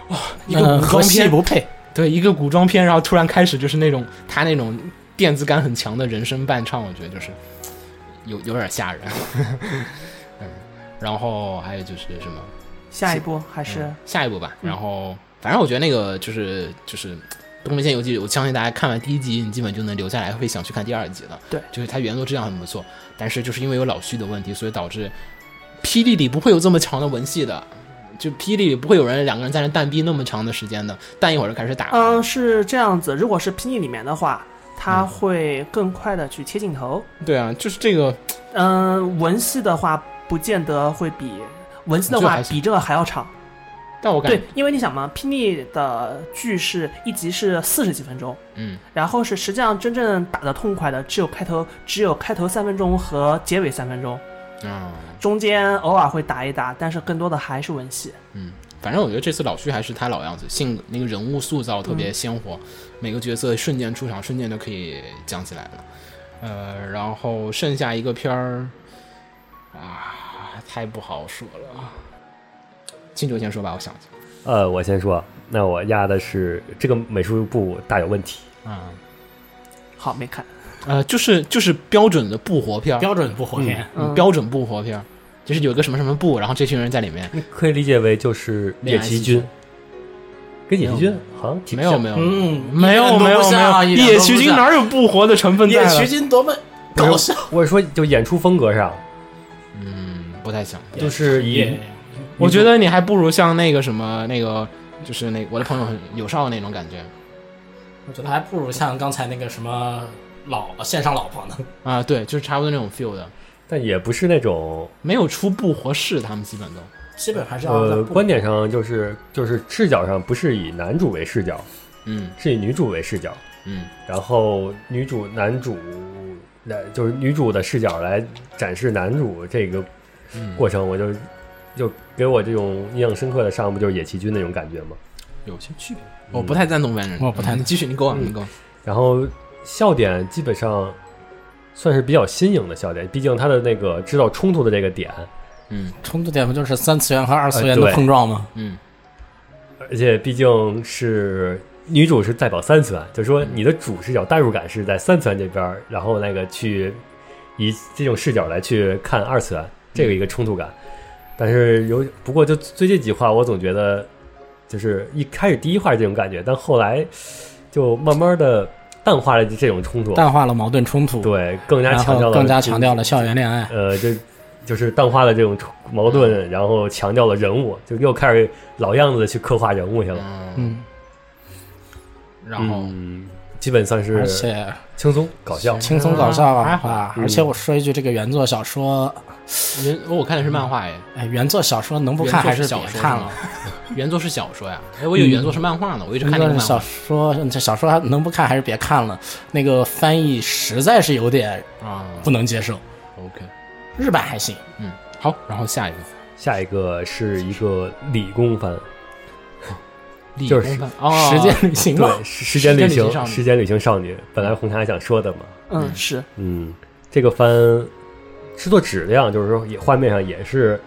哇、一个古装片，戏不配。对，一个古装片，然后突然开始就是那种他那种电子感很强的人声伴唱，我觉得就是有有点吓人。嗯，然后还有就是什么？下一步还是嗯下一步吧。嗯然后，反正我觉得那个就是就是《东北线游记》，我相信大家看完第一集，你基本就能留下来，会想去看第二集了。对就是它原作质量很不错，但是就是因为有老徐的问题，所以导致霹雳里不会有这么强的文戏的。就霹雳里不会有人两个人在那蛋逼那么长的时间的，蛋一会儿就开始打。嗯是这样子，如果是霹雳里面的话，它嗯会更快的去切镜头，对啊，就是这个嗯文戏的话不见得会比文戏的话比这个还要长。但我感对，因为你想嘛，霹雳的剧是一集是四十几分钟，嗯，然后是实际上真正打的痛快的只有开头，只有开头三分钟和结尾三分钟，嗯，中间偶尔会打一打，但是更多的还是文戏。嗯，反正我觉得这次老徐还是他老样子，性那个人物塑造特别鲜活，每个角色瞬间出场，瞬间就可以讲起来了。呃，然后剩下一个片儿啊，太不好说了。金九先说吧，我想想。呃，我先说，那我压的是这个美术部大有问题。啊，好，没看，呃，就是就是标准的不活片，标准不活片，嗯标准不活片，就是有个什么什么部，然后这群人在里面，可以理解为就是野崎君，跟野崎君好像挺像没有没有，嗯，没有没有没有，野崎君哪有不活的成分在野了？崎君多么搞笑，我是说，就演出风格上，嗯，不太像。就是以也我觉得你还不如像那个什么那个，就是那我的朋友很友少的那种感觉我觉得还不如像刚才那个什么老线上老婆呢。啊，对，就是差不多那种 feel 的，但也不是那种。没有出不合适，他们基本都基本还是要呃观点上就是就是视角上不是以男主为视角，嗯是以女主为视角，嗯。然后女主男主男就是女主的视角来展示男主这个嗯，过程，我就就给我这种印象深刻的上不就是野崎君那种感觉吗。有些区别。我不太赞同反正我不太你继续，你给我，嗯你给我。然后笑点基本上算是比较新颖的笑点，毕竟他的那个知道冲突的这个点，嗯冲突点不就是三次元和二次元的碰撞吗？嗯而且毕竟是女主是代表三次元，就是说你的主视角代入感是在三次元这边，然后那个去以这种视角来去看二次元，这个一个冲突感。但是有不过就最近几话，我总觉得就是一开始第一话这种感觉，但后来就慢慢的淡化了这种冲突，淡化了矛盾冲突，对，更加强调了更加强调了校园恋爱。呃，就就是淡化了这种冲矛盾，然后强调了人物，就又开始老样子的去刻画人物去了。嗯，嗯，然后嗯，基本算是而且轻松搞笑。轻松搞笑还好啊！嗯而且我说一句，这个原作小说，原我看的是漫画哎，哎，原作小说能不看还是别看了。原作是小说呀，哎，我以为原作是漫画呢，我一直看那个小说，这小说还能不看还是别看了。那个翻译实在是有点啊。不能接受，OK，日版还行。嗯，好，然后下一个下一个是一个理工番，理就是时间旅行嘛，对，时时间旅行，时间旅行少女。本来红茶还想说的嘛，嗯，是嗯，这个番制作质量就是说也画面上也是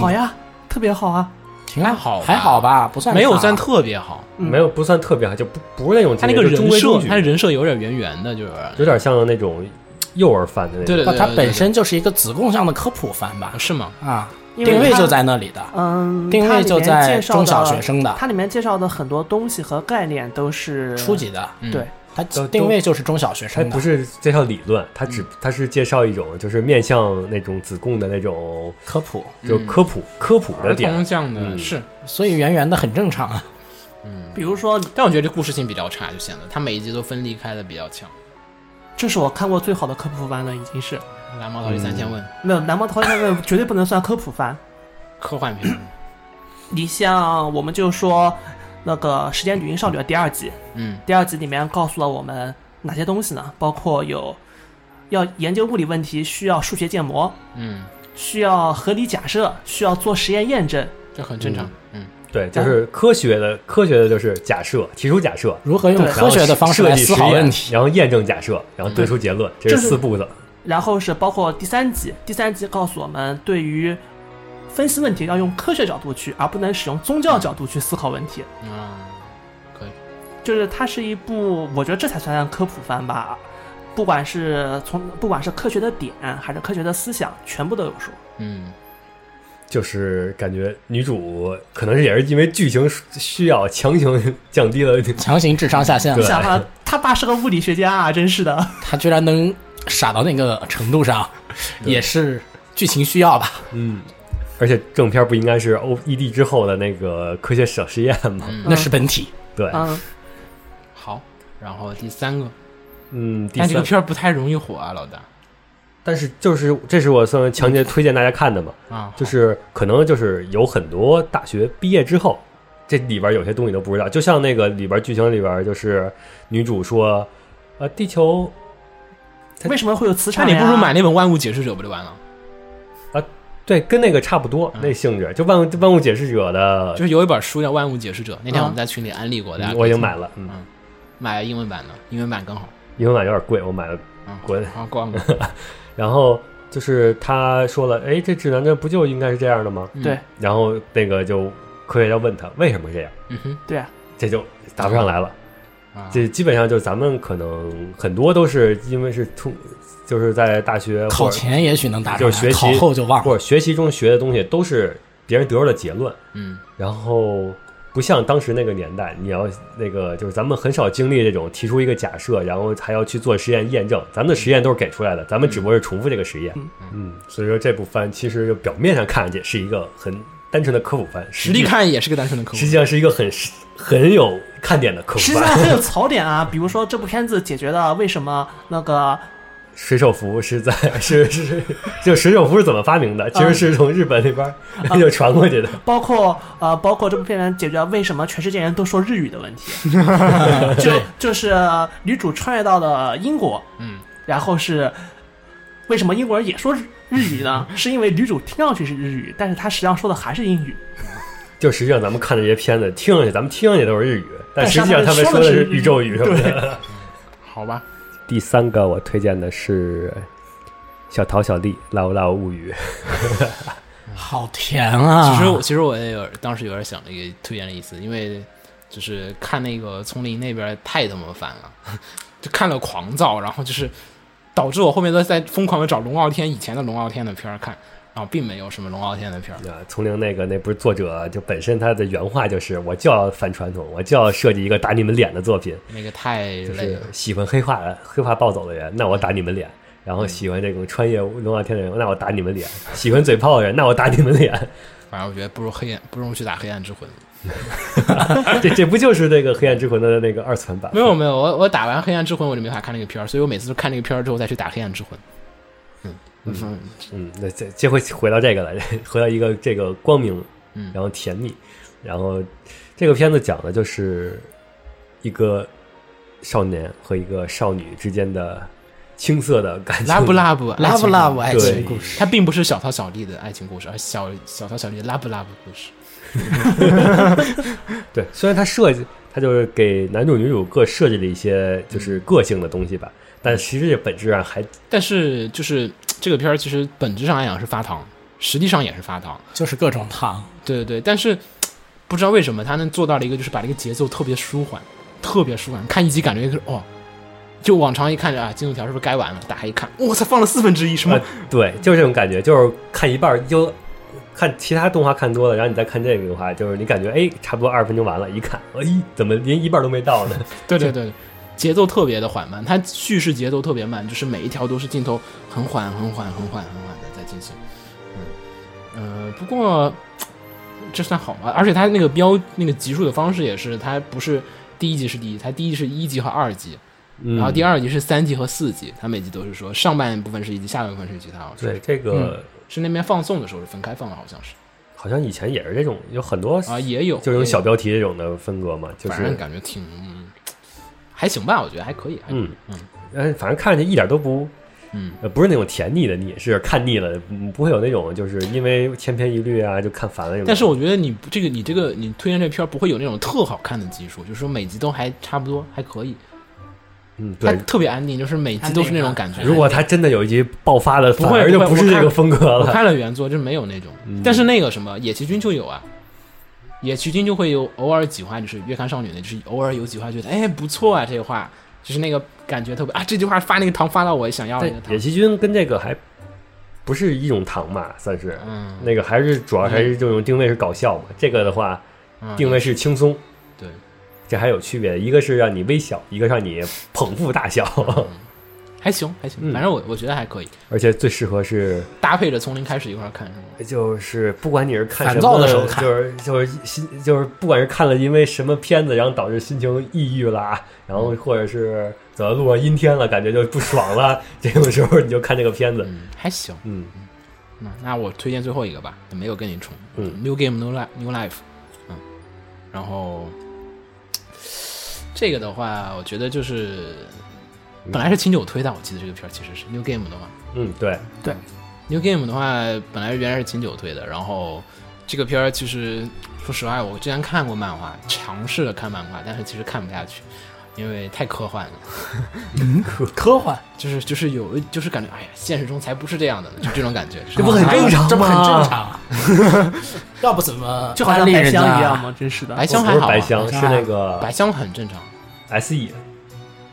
好呀，特别好啊。挺还好还好吧，不算没有算特别好，嗯没有不算特别好，就不不是那种他那个人设他的人设有点圆圆的，就是有点像那种幼儿番的那种。对对对，它对本身就是一个子贡向的科普番吧？是吗？啊，定位就在那里的，嗯，定位就在中小学生的它里面介绍的很多东西和概念都是初级的，嗯对，它定位就是中小学生的，不是介绍理论，它嗯只它是介绍一种就是面向那种子贡的那种科普，就科普科普的儿点童。向的嗯是，所以圆圆的很正常啊。嗯，比如说，但我觉得这故事性比较差，就显得它每一集都分离开的比较强。这是我看过最好的科普番了，已经是蓝猫逃离三千问，没有《蓝猫淘气三千问 》绝对不能算科普番。科幻片，你像我们就说那个《时间旅行少女》的第二集，嗯第二集里面告诉了我们哪些东西呢？包括有要研究物理问题，需要数学建模，嗯，需要合理假设，需要做实验验证。这很正常。嗯，对，就是科学的，科学的就是假设，提出假设，如何用科学的方式来思考问题？然后验证假设，然后得出结论，这是四步的。然后是包括第三集，第三集告诉我们，对于分析问题要用科学角度去，而不能使用宗教角度去思考问题。嗯，可以。就是它是一部，我觉得这才算科普番吧。不管是从不管是科学的点还是科学的思想，全部都有说。嗯，就是感觉女主可能是也是因为剧情需要，强行降低了强行智商下线对了，想啊，他爸是个物理学家啊，真是的。他居然能傻到那个程度上，也是剧情需要吧？嗯，而且正片不应该是 O E D 之后的那个科学小实验吗？那是本体。对，嗯，好。然后第三个，嗯，第但这个，片儿不太容易火啊，老大。但是就是这是我算强烈推荐大家看的嘛，啊，就是可能就是有很多大学毕业之后，这里边有些东西都不知道，就像那个里边剧情里边就是女主说，呃，地球为什么会有磁场那？你不如买那本《万物解释者》不就完了？啊对跟那个差不多那性质，就万物万物解释者的就是有一本书叫《万物解释者》，那天嗯我们在群里安利过，大家嗯可以听我已经买了，嗯，买英文版的，英文版更好。英文版有点贵，我买了啊，滚。好，逛过。然后就是他说了，哎，这指南针不就应该是这样的吗？嗯对，然后那个就科学家问他为什么这样，嗯哼，对啊，这就答不上来了。啊，这基本上就是咱们可能很多都是因为是通，就是在大学考前也许能答上来，就是学习考后就忘了。或者学习中学的东西都是别人得出的结论，嗯然后不像当时那个年代，你要那个就是咱们很少经历这种提出一个假设，然后还要去做实验验证，咱们的实验都是给出来的，咱们只不过是重复这个实验。嗯嗯，所以说这部番其实就表面上看上去是一个很单纯的科普番，实力看也是个单纯的科普实际上是一个很很有看点的科普实际上。很有槽点啊。比如说这部片子解决了为什么那个水手服是在是是是，就水手服是怎么发明的？其实是从日本那边儿 就传过去的。包括呃，包括这部片子解决了为什么全世界人都说日语的问题，就就是呃女主穿越到了英国，嗯，然后是为什么英国人也说日日语呢？是因为女主听上去是日语，但是她实际上说的还是英语。就实际上咱们看这些片子，听上去咱们听上去都是日语，但但实际上他们说的是宇宙语什么的。好吧？第三个我推荐的是《小桃小丽唠唠物语》，好甜啊！其实我其实我也有当时有点想那个推荐的意思，因为就是看那个丛林那边太他妈烦了，就看了狂躁，然后就是导致我后面都在疯狂的找龙傲天以前的龙傲天的片儿看，然后并没有什么龙傲天的片儿。啊，丛林那个那不是作者就本身他的原话就是我就要反传统，我就要设计一个打你们脸的作品，那个太就是，喜欢黑化黑化暴走的人，那我打你们脸；然后喜欢这种穿越龙傲天的人，那我打你们脸；喜欢嘴炮的人，那我打你们脸。反正我觉得不如黑暗，不如去打黑暗之魂。这这不就是那个黑暗之魂的那个二次元版？没有没有，我我打完黑暗之魂我就没法看那个片儿，所以我每次都看那个片儿之后再去打黑暗之魂。嗯。嗯。嗯，那这这回回到这个了，回到一个这个光明，嗯。然后甜蜜，然后这个片子讲的就是一个少年和一个少女之间的青涩的感情，拉布拉布拉布拉布爱情故事，它并不是小桃小丽的爱情故事，而是小小桃小丽的拉布拉布故事。对，虽然他设计，他就是给男主女主各设计了一些就是个性的东西吧，但其实这本质上还但是就是这个片儿其实本质上来讲是发糖，实际上也是发糖。就是各种糖。对对对，但是不知道为什么他能做到了一个，就是把这个节奏特别舒缓，特别舒缓。看一集感觉就是哦，就往常一看着啊，进度条是不是该完了？打开一看，我操，放了四分之一，什么呃？对，就是这种感觉，就是看一半儿就看其他动画看多了，然后你再看这个的话，就是你感觉哎，差不多二十分钟完了，一看，哎，怎么连一半都没到呢？对对对，节奏特别的缓慢，它叙事节奏特别慢，就是每一条都是镜头很缓、很缓、很缓、很缓的在进行。嗯，呃，不过这算好吗？而且它那个标那个集数的方式也是，它不是第一集是第一，它第一集是一集和二集，嗯。然后第二集是三集和四集，它每集都是说上半部分是一集，下半部分是一集，它好像是。对这个、是那边放送的时候是分开放的，好像是。好像以前也是这种，有很多啊，也有就这种也有。小标题这种的风格嘛，就反正是感觉挺嗯还行吧，我觉得还可以，还可以嗯嗯，反正看上去一点都不嗯，呃，不是那种甜腻的腻，是看腻了，嗯不会有那种就是因为千篇一律啊就看烦了。但是我觉得你这个你这个你推荐这片儿不会有那种特好看的集数，就是说每集都还差不多，还可以，嗯，它对，特别安定，就是每集都是那种感觉。如果他真的有一集爆发了，不会反而就不是这个风格了。我看了原作，就是没有那种，嗯但是那个什么野崎君就有啊。野崎君就会有偶尔几话，就是月刊少女的，就是偶尔有几话觉得哎不错啊，这个话就是那个感觉特别啊，这句话发那个糖发到我想要的那个糖。野，崎君跟这个还不是一种糖嘛，算是，嗯，那个还是主要还是这种定位是搞笑嘛。这个的话，嗯。定位是轻松，对，这还有区别，一个是让你微笑，一个让你捧腹大笑，还行还行，嗯。反正我我觉得还可以，而且最适合是搭配着从零开始一块儿看。是吗？就是不管你是看什么，的时候看。就是就是心就是不管是看了因为什么片子，然后导致心情抑郁啦，然后或者是走在路上阴天了，感觉就不爽了，这种时候你就看这个片子，嗯，还行。嗯。那那我推荐最后一个吧，没有跟你重。嗯，New Game New Life New Life，嗯，然后这个的话，我觉得就是本来是秦九推的，我记得这个片儿其实是 New Game 的话嗯，对对，，New Game 的话本来原来是秦九推的，然后这个片儿其实说实话，我之前看过漫画，尝试着看漫画，但是其实看不下去，因为太科幻了。科幻，就是就是有就是感觉，哎呀，现实中才不是这样的呢，就这种感觉。这不很正常吗？这不很正常啊？要不怎么就好像白香一样吗，真是的。白香还好啊，白香，是那个白香很正常。S E，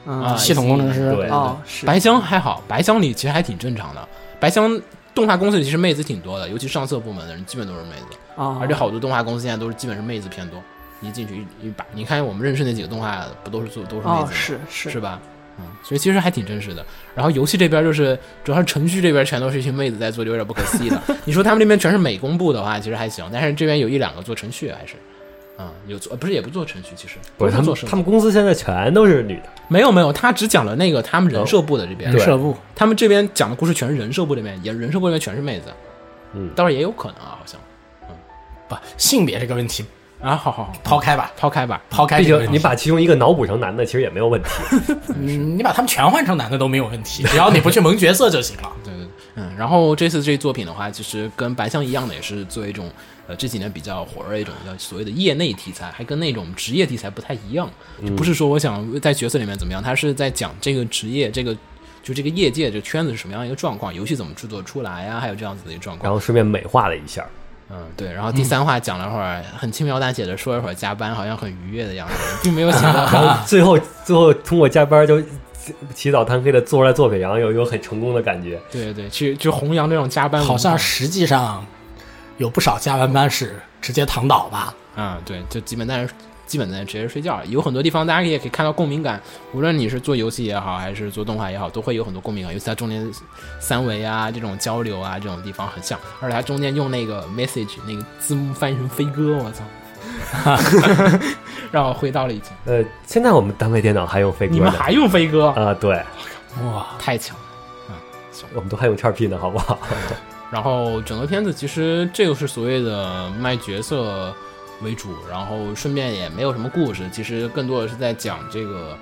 嗯啊系统工程师？对哦，是白箱还好，白箱里其实还挺正常的。白箱动画公司里其实妹子挺多的，尤其上色部门的人基本都是妹子，啊，而且好多动画公司现在都是基本是妹子偏多。一进去一一把，你看我们认识那几个动画不都是做都是妹哦子吗？是是是吧？嗯，所以其实还挺真实的。然后游戏这边就是，主要是程序这边全都是一群妹子在做，就有点不可思议的。你说他们那边全是美工部的话，其实还行，但是这边有一两个做程序还是，嗯，有做不是也不做程序，其实不是他们做他们公司现在全都是女的，没有没有，他只讲了那个他们人设部的这边，人设部。他们这边讲的故事全是人设部这边，也人设部这边全是妹子，嗯。倒是也有可能啊，好像。嗯不性别这个问题啊，好好好，抛开吧，抛开吧，抛开你把其中一个脑补成男的，其实也没有问题。嗯，你把他们全换成男的都没有问题，只要你不去蒙角色就行了。对对对，嗯，然后这次这作品的话，其实跟白象一样的，也是作为一种呃这几年比较火热的一种叫所谓的业内题材，还跟那种职业题材不太一样，就不是说我想在角色里面怎么样，他是在讲这个职业这个。就这个业界这个圈子是什么样一个状况，游戏怎么制作出来呀、还有这样子的一个状况然。后顺便美化了一下，嗯，对。然后第三话讲了会儿，很轻描淡写的说一会儿加班，好像很愉悦的样子，并没有想到 然后最后最后通过加班就起早贪黑的做出来作品，然后有有很成功的感觉。对对对，去去弘扬这种加班，好像实际上有不少加班班是直接躺倒吧？啊、对，就基本在基本在直接睡觉。有很多地方大家也可以看到共鸣感，无论你是做游戏也好，还是做动画也好，都会有很多共鸣感。尤其它中间三维啊这种交流啊这种地方很像，而且它中间用那个 message 那个字幕翻译成飞哥，我操！让我回到了以前，呃，现在我们单位电脑还用飞哥你们还用飞哥，啊？对，哇，太强了啊。我们都还用叉 P 呢，好不好？然后整个片子其实这个是所谓的卖角色为主，然后顺便也没有什么故事，其实更多的是在讲这个。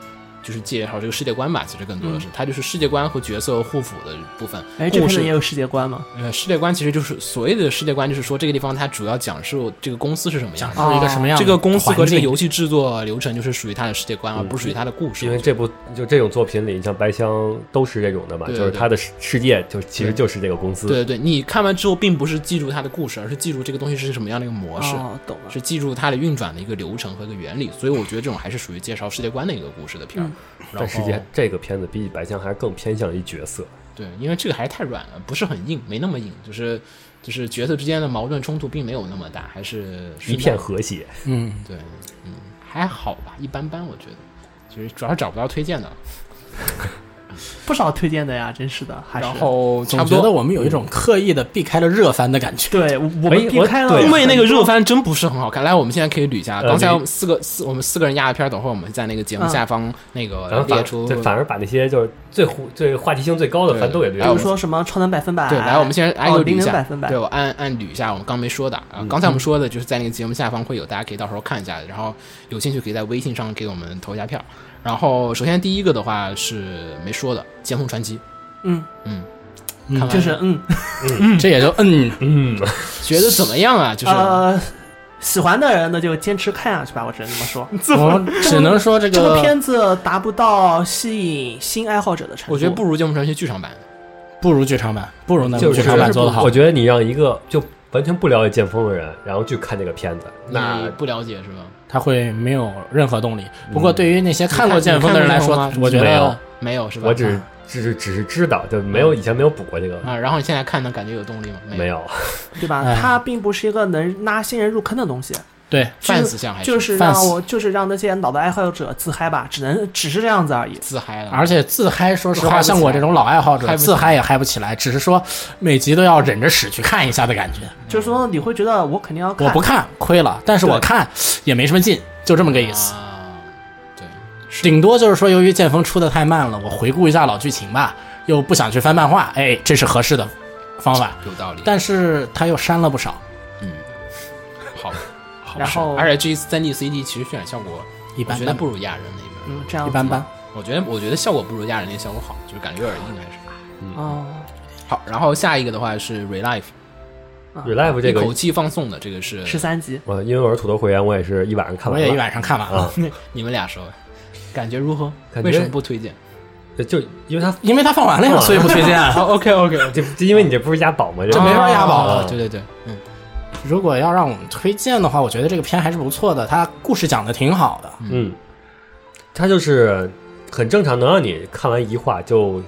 就是介绍这个世界观吧，其实更多的是、它就是世界观和角色互辅的部分。哎，这故事片也有世界观吗？呃，世界观其实就是所谓的世界观，就是说这个地方它主要讲述这个公司是什么样讲的，述一个什么样的这个公司和这个游戏制作流程就是属于它的世界观，而不是属于它的故事。因为这部就这种作品里，你像白箱都是这种的嘛，对对就是它的世世界就其实就是这个公司。对对对，你看完之后，并不是记住它的故事，而是记住这个东西是什么样的一个模式。哦，懂了。是记住它的运转的一个流程和一个原理，所以我觉得这种还是属于介绍世界观的一个故事的片儿。然后但实际这个片子比起白象还是更偏向于角色。对，因为这个还是太软了，不是很硬，没那么硬，就是就是角色之间的矛盾冲突并没有那么大，还是一片和谐。嗯，对，嗯，还好吧，一般般，我觉得，就是主要是找不到推荐的，不少推荐的呀，真是的。还是然后差总觉得。我们有一种刻意的避开了热番的感觉。对我们避开了对因为那个热番真不是很好看，来，我们现在可以捋一下。呃刚才我们四个四我们四个人压的片儿，等会儿我们在那个节目嗯下方那个然后列出。对反而把那些就是最互最话题性最高的对番都给对对略了比如。说什么超能百分百，对，来，我们先挨个捋一下。对，我按按捋一下，我们刚没说的啊。刚才我们说的就是在那个节目下方会有，大家可以到时候看一下，然后有兴趣可以在微信上给我们投一下票。然后首先第一个的话是没说的《剑锋传奇》，嗯，嗯，嗯看完就是嗯嗯这也就嗯，嗯，觉得怎么样啊？就是呃，喜欢的人呢就坚持看下去吧，我只能这么说。我只能说这个这个个片子达不到吸引新爱好者的程度。我觉得不如《剑锋传奇》剧场版。不如剧场版，不如那部就是剧场版做的好我。觉得你让一个就完全不了解剑锋的人，然后去看这个片子，那你不了解是吧？他会没有任何动力。不过对于那些看过剑锋的人来说我觉得没有得没有是吧？我只只是只是知道，就没有以前没有补过这个，啊，然后你现在看呢，感觉有动力吗？没。有。对吧哎？它并不是一个能拉新人入坑的东西，对 fans 像还就是让我就是让那些老的爱好者自嗨吧，只能只是这样子而已。自嗨了，而且自嗨，说实话，像我这种老爱好者，自嗨也嗨不起来，只是说每集都要忍着屎去看一下的感觉。就是说你会觉得我肯定要看，我不看亏了，但是我看也没什么劲，就这么个意思。啊，对，顶多就是说，由于剑锋出的太慢了，我回顾一下老剧情吧，又不想去翻漫画，哎，这是合适的方法。有道理。但是他又删了不少，好，好然后而且这一次三 D CD 其实渲染效果，一般觉得不如亚人那边。嗯这样子一般般。我觉得我觉得效果不如亚人那个效果好，就是感觉有点硬还是。哦，好，然后下一个的话是 Relive，Relive 这个一口，气放送的，这个是十三集，我因为我是土豆会员，我也是一晚上看完了。我也一晚上看完了，啊，你们俩说，感觉如何？感觉为什么不推荐？就因为他因为他放完了呀，所以不推荐啊。OK OK，这这因为你这不是押宝吗？这没法押宝了对对对，嗯，如果要让我们推荐的话，我觉得这个片还是不错的，它故事讲的挺好的。嗯，它就是很正常，能让你看完一话就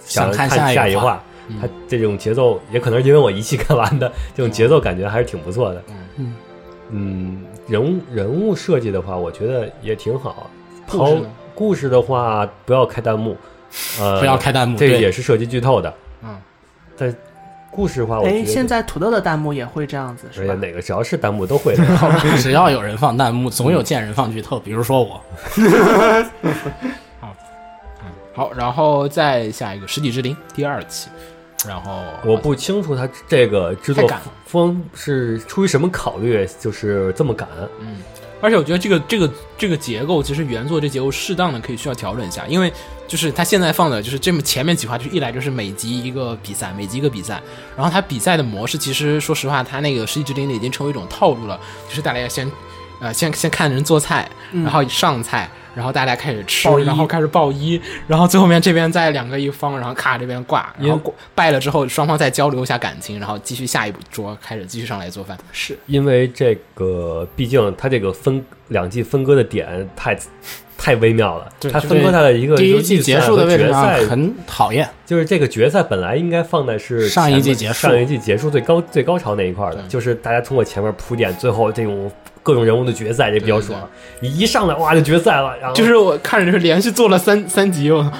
想看看下一话。它这种节奏也可能是因为我一气看完的，这种节奏感觉还是挺不错的。嗯。嗯，人物人物设计的话，我觉得也挺好。好故事呢故事的话，不要开弹幕，呃，不要开弹幕这个也是涉及剧透的。嗯，但故事的话，我觉哎，现在土豆的弹幕也会这样子是吧？哪个只要是弹幕都会。只要有人放弹幕，总有贱人放剧透，比如说我。好，然后再下一个《实体之灵》第二期，然后我不清楚他这个制作风是出于什么考虑，就是这么赶。而且我觉得这个这个这个结构，其实原作这结构适当的可以需要调整一下，因为就是他现在放的就是这么前面几话，就是一来就是每集一个比赛，每集一个比赛，然后他比赛的模式，其实说实话，他那个《实际之灵》已经成为一种套路了，就是大家要先呃先先看人做菜，然后上菜。然后大家开始吃然后开始报一，然后最后面这边再两个一方，然后咔这边挂，然后挂败了之后双方再交流一下感情，然后继续下一桌开始继续上来做饭。是因为这个，毕竟它这个分两季分割的点太太微妙了。他分割它的一个第一季结束的位置上决赛，很讨厌，就是这个决赛本来应该放的是上一季结束上一季结束最高最高潮那一块的，就是大家通过前面铺垫，最后这种各种人物的决赛，也比较爽。你一上来哇就决赛了，然后就是我看着就是连续做了三三集，我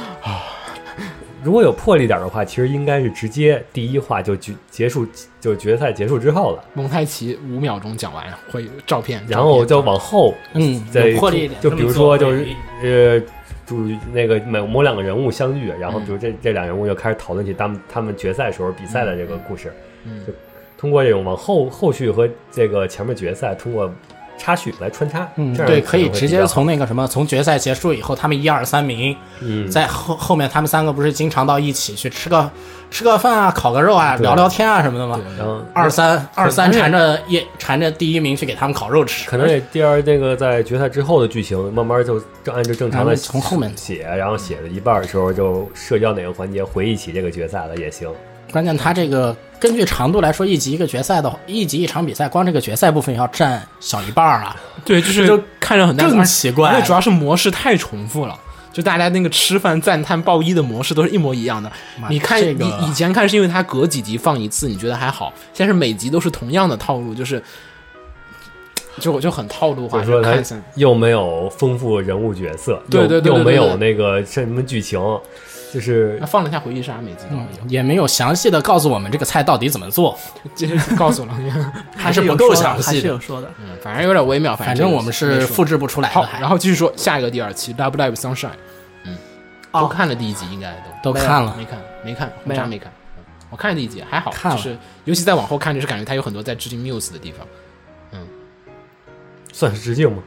如果有魄力点的话，其实应该是直接第一话就结结束，就决赛结束之后了，蒙太奇五秒钟讲完，会有照片，然后就往后嗯，再有魄力一点。就比如说就是呃。主那个某某两个人物相遇，然后嗯比如这、这两人物就开始讨论起他们他们决赛时候比赛的这个故事，嗯就通过这种往后后续和这个前面决赛通过插曲来穿插，嗯，这样对，可以直接从那个什么，从决赛结束以后，他们一二三名，嗯在后后面他们三个不是经常到一起去吃个吃个饭啊，烤个肉啊，聊聊天啊什么的吗？然后二三二三缠着一缠着第一名去给他们烤肉吃，可能也第二那个在决赛之后的剧情，慢慢就正按照正常的从后面写，然后写的一半的时候就涉及到哪个环节回忆起这个决赛了也行。关键他这个根据长度来说，一集一个决赛的话，一集一场比赛，光这个决赛部分要占小一半儿啊。对，就是就看着很奇怪而且主要是模式太重复了。就大家那个吃饭赞叹报一的模式都是一模一样的。你看，这个你以前看是因为它隔几集放一次，你觉得还好，现在是每集都是同样的套路，就是就我就很套路化，就说他又没有丰富人物角色，又对对对对又没有那个什么剧情，就是他放了一下回忆杀，每集都有，也没有详细的告诉我们这个菜到底怎么做，就是告诉了，还是不够详细还。是有说的。嗯，反正有点微妙，反正正我们是复制不出来的，好，然后继续说下一个第二期《Love Live Sunshine》，都哦，看了第一集，应该都。都看了。没看，没看，没有。红茶没看。嗯我看了第一集，还好，看了。就是尤其再往后看，就是感觉它有很多在致敬 Muse 的地方，嗯。算是致敬吗？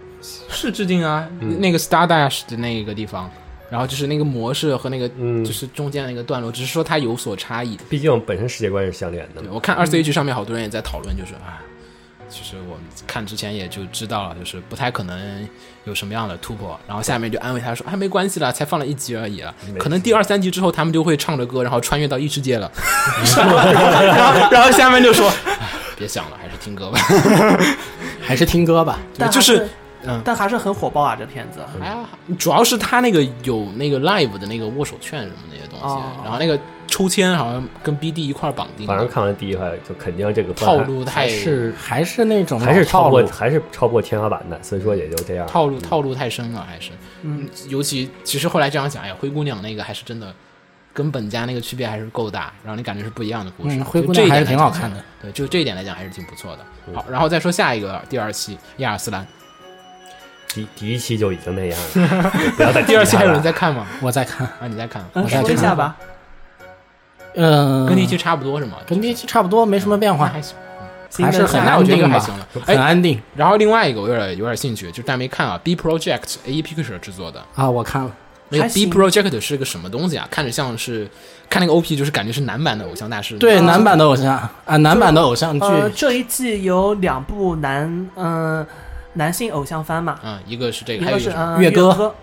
是致敬啊，嗯。那个 Star Dash 的那个地方，然后就是那个模式和那个嗯就是中间那个段落，只是说它有所差异。毕竟本身世界观是相连的。对我看二 C H 上面好多人也在讨论，就是啊，其实我们看之前也就知道了，就是不太可能有什么样的突破。然后下面就安慰他说：“哎，没关系啦，才放了一集而已了，可能第二三集之后他们就会唱着歌，然后穿越到异世界了。”然后然后下面就说：“哎别想了，还是听歌吧。还是听歌吧。”对，就是嗯，但还是很火爆啊，这片子。哎呀，主要是他那个有那个 live 的那个握手券什么那些东西，哦然后那个抽签好像跟 BD 一块绑定，反正看完第一话就肯定这个套路太还是还是那种还是超过老套路，还是超过天花板的，所以说也就这样。套路套路太深了，还是嗯，尤其其实后来这样想，哎呀，灰姑娘那个还是真的跟本家那个区别还是够大，让你感觉是不一样的故事。嗯，灰就这一姑娘还是挺好看的。对，就这一点来讲还是挺不错的。好，然后再说下一个第二期亚尔斯兰，第第一期就已经那样了，不要再第二期还有人在在看吗？我在看，啊，你在看？嗯，我再看说一下吧。嗯，跟第一期差不多是吗？跟第一期差不多，没什么变化，那还行。还是很那我觉得应安定吧该还行了。很哎，安定然后另外一个我有点有点兴趣，就但没看啊，B Project A E Picture 制作的啊。我看了，那个 B Project 是个什么东西啊？看着像是看那个 OP，就是感觉是男版的偶像大师。对啊男版的偶像啊，男版的偶像剧，呃，这一季有两部男嗯、男性偶像番嘛，嗯，一个是这个，一个是还有一个什么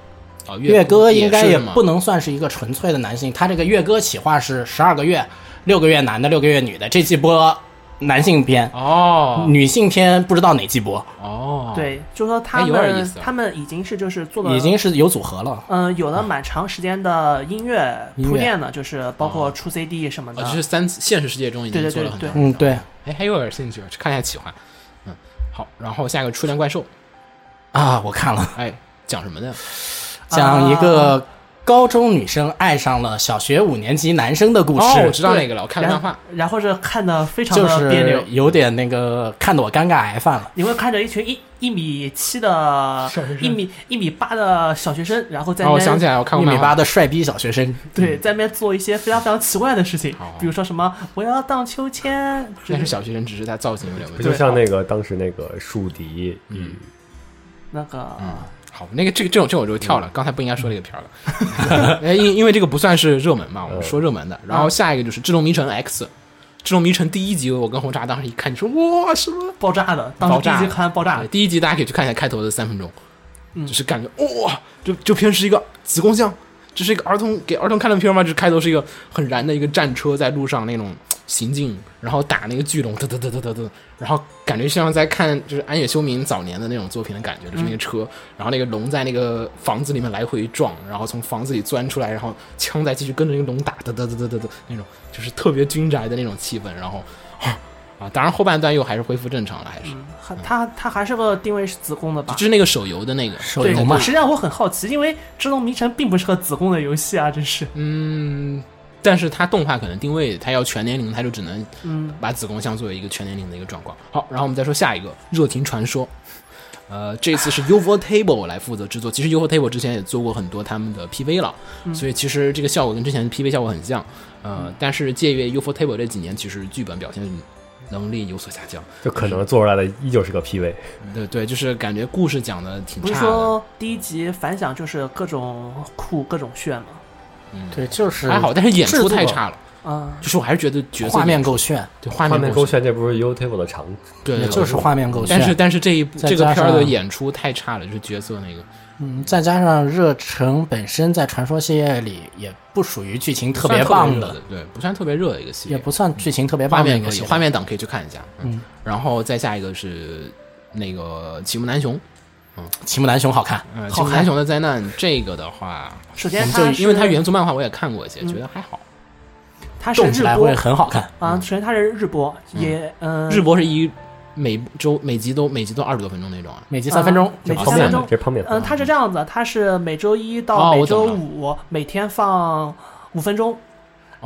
嗯歌乐歌应该也不能算是一个纯粹的男性，他这个月歌企划是十二个月，六个月男的，六个月女的。这季播男性片，哦女性片不知道哪季播，哦，对，就说他哎有点意们、思他们已经是就是做了已经是有组合了。嗯、有了蛮长时间的音乐铺垫的，就是包括出 CD 什么的。哦，就是三现实世界中已经对对做了很多对。嗯，对哎，还有点兴趣，去看一下企划。嗯，好，然后下一个初恋怪兽，啊，我看了，哎，讲什么的？讲一个高中女生爱上了小学五年级男生的故哦，我，知道那个了，我看了漫画。然后是看的非常就的别扭。是，有点那个看得我尴尬癌犯了。你会看着一群一一米七的小学生一米一米八的小学生，然后在哦，那边、我想起来，我看一米过漫画。八的帅逼小学生，对在那边做一些非常非常奇怪的事情好，比如说什么我要荡秋千，但是小学生只是他造型有点问题。不就像那个当时那个树敌嗯。那个、嗯好，那个这个这种这种我就跳了，刚才不应该说这个片儿了，哎，因因为这个不算是热门嘛，我们说热门的。然后下一个就是《智龙迷城 X》，《智龙迷城》第一集，我跟红茶当时一看你说哇什么？爆炸的，当时第一集看爆炸对，第一集大家可以去看一下开头的三分钟，就是感觉哇，就就片是一个子宫像，这是一个儿童给儿童看的片吗？就是开头是一个很燃的一个战车在路上那种行进，然后打那个巨龙，嘚嘚嘚嘚嘚嘚，然后感觉像在看就是安野修明早年的那种作品的感觉，就是那个车，然后那个龙在那个房子里面来回撞，然后从房子里钻出来，然后枪再继续跟着那个龙打，嘚嘚嘚嘚嘚嘚那种，就是特别军宅的那种气氛，然后。啊，当然后半段又还是恢复正常了，还是，还它它还是个定位是子宫的吧就？是那个手游的那个，对手游嘛实际上我很好奇，因为《智龙迷城》并不是个子宫的游戏啊，真是。嗯，但是它动画可能定位它要全年龄，它就只能嗯，把子宫像作为一个全年龄的一个状况。好，然后我们再说下一个《热情传说》。呃，这次是 UFO Table 来负责制作。其实 UFO Table 之前也做过很多他们的 PV 了，所以其实这个效果跟之前的 PV 效果很像。呃，但是借阅 UFO Table 这几年，其实剧本表现能力有所下降。就可能做出来的依旧是个 PV，对对，就是感觉故事讲的挺不是。说第一集反响就是各种酷各种炫嘛？对，就是还好，但是演出太差了。啊、就是我还是觉得角色画面够炫，对画画面面够炫这不是 YouTube 的长对，就是画面够炫。但是但是这一部这个片儿的演出太差了，就是角色那个。嗯，再加上热诚本身在传说系列里也不属于剧情特别棒的，，对，不算特别热的一个系列，也不算剧情特别棒的一个系列画面党可以去看一下。嗯，然后再下一个是那个启木南雄，齐木楠雄好看，嗯，好看齐木楠雄的灾难这个的话，首先我们它就因为它原作漫画我也看过一些，嗯觉得还好。它是日动起来会播很好看。啊，首先它是日播，也嗯、日播是一每周每集都每集都二十多分钟那种啊。每集三分钟啊，每集三分钟，这是泡面。嗯，它是这样子，它是每周一哦到每周五、每天放五分钟，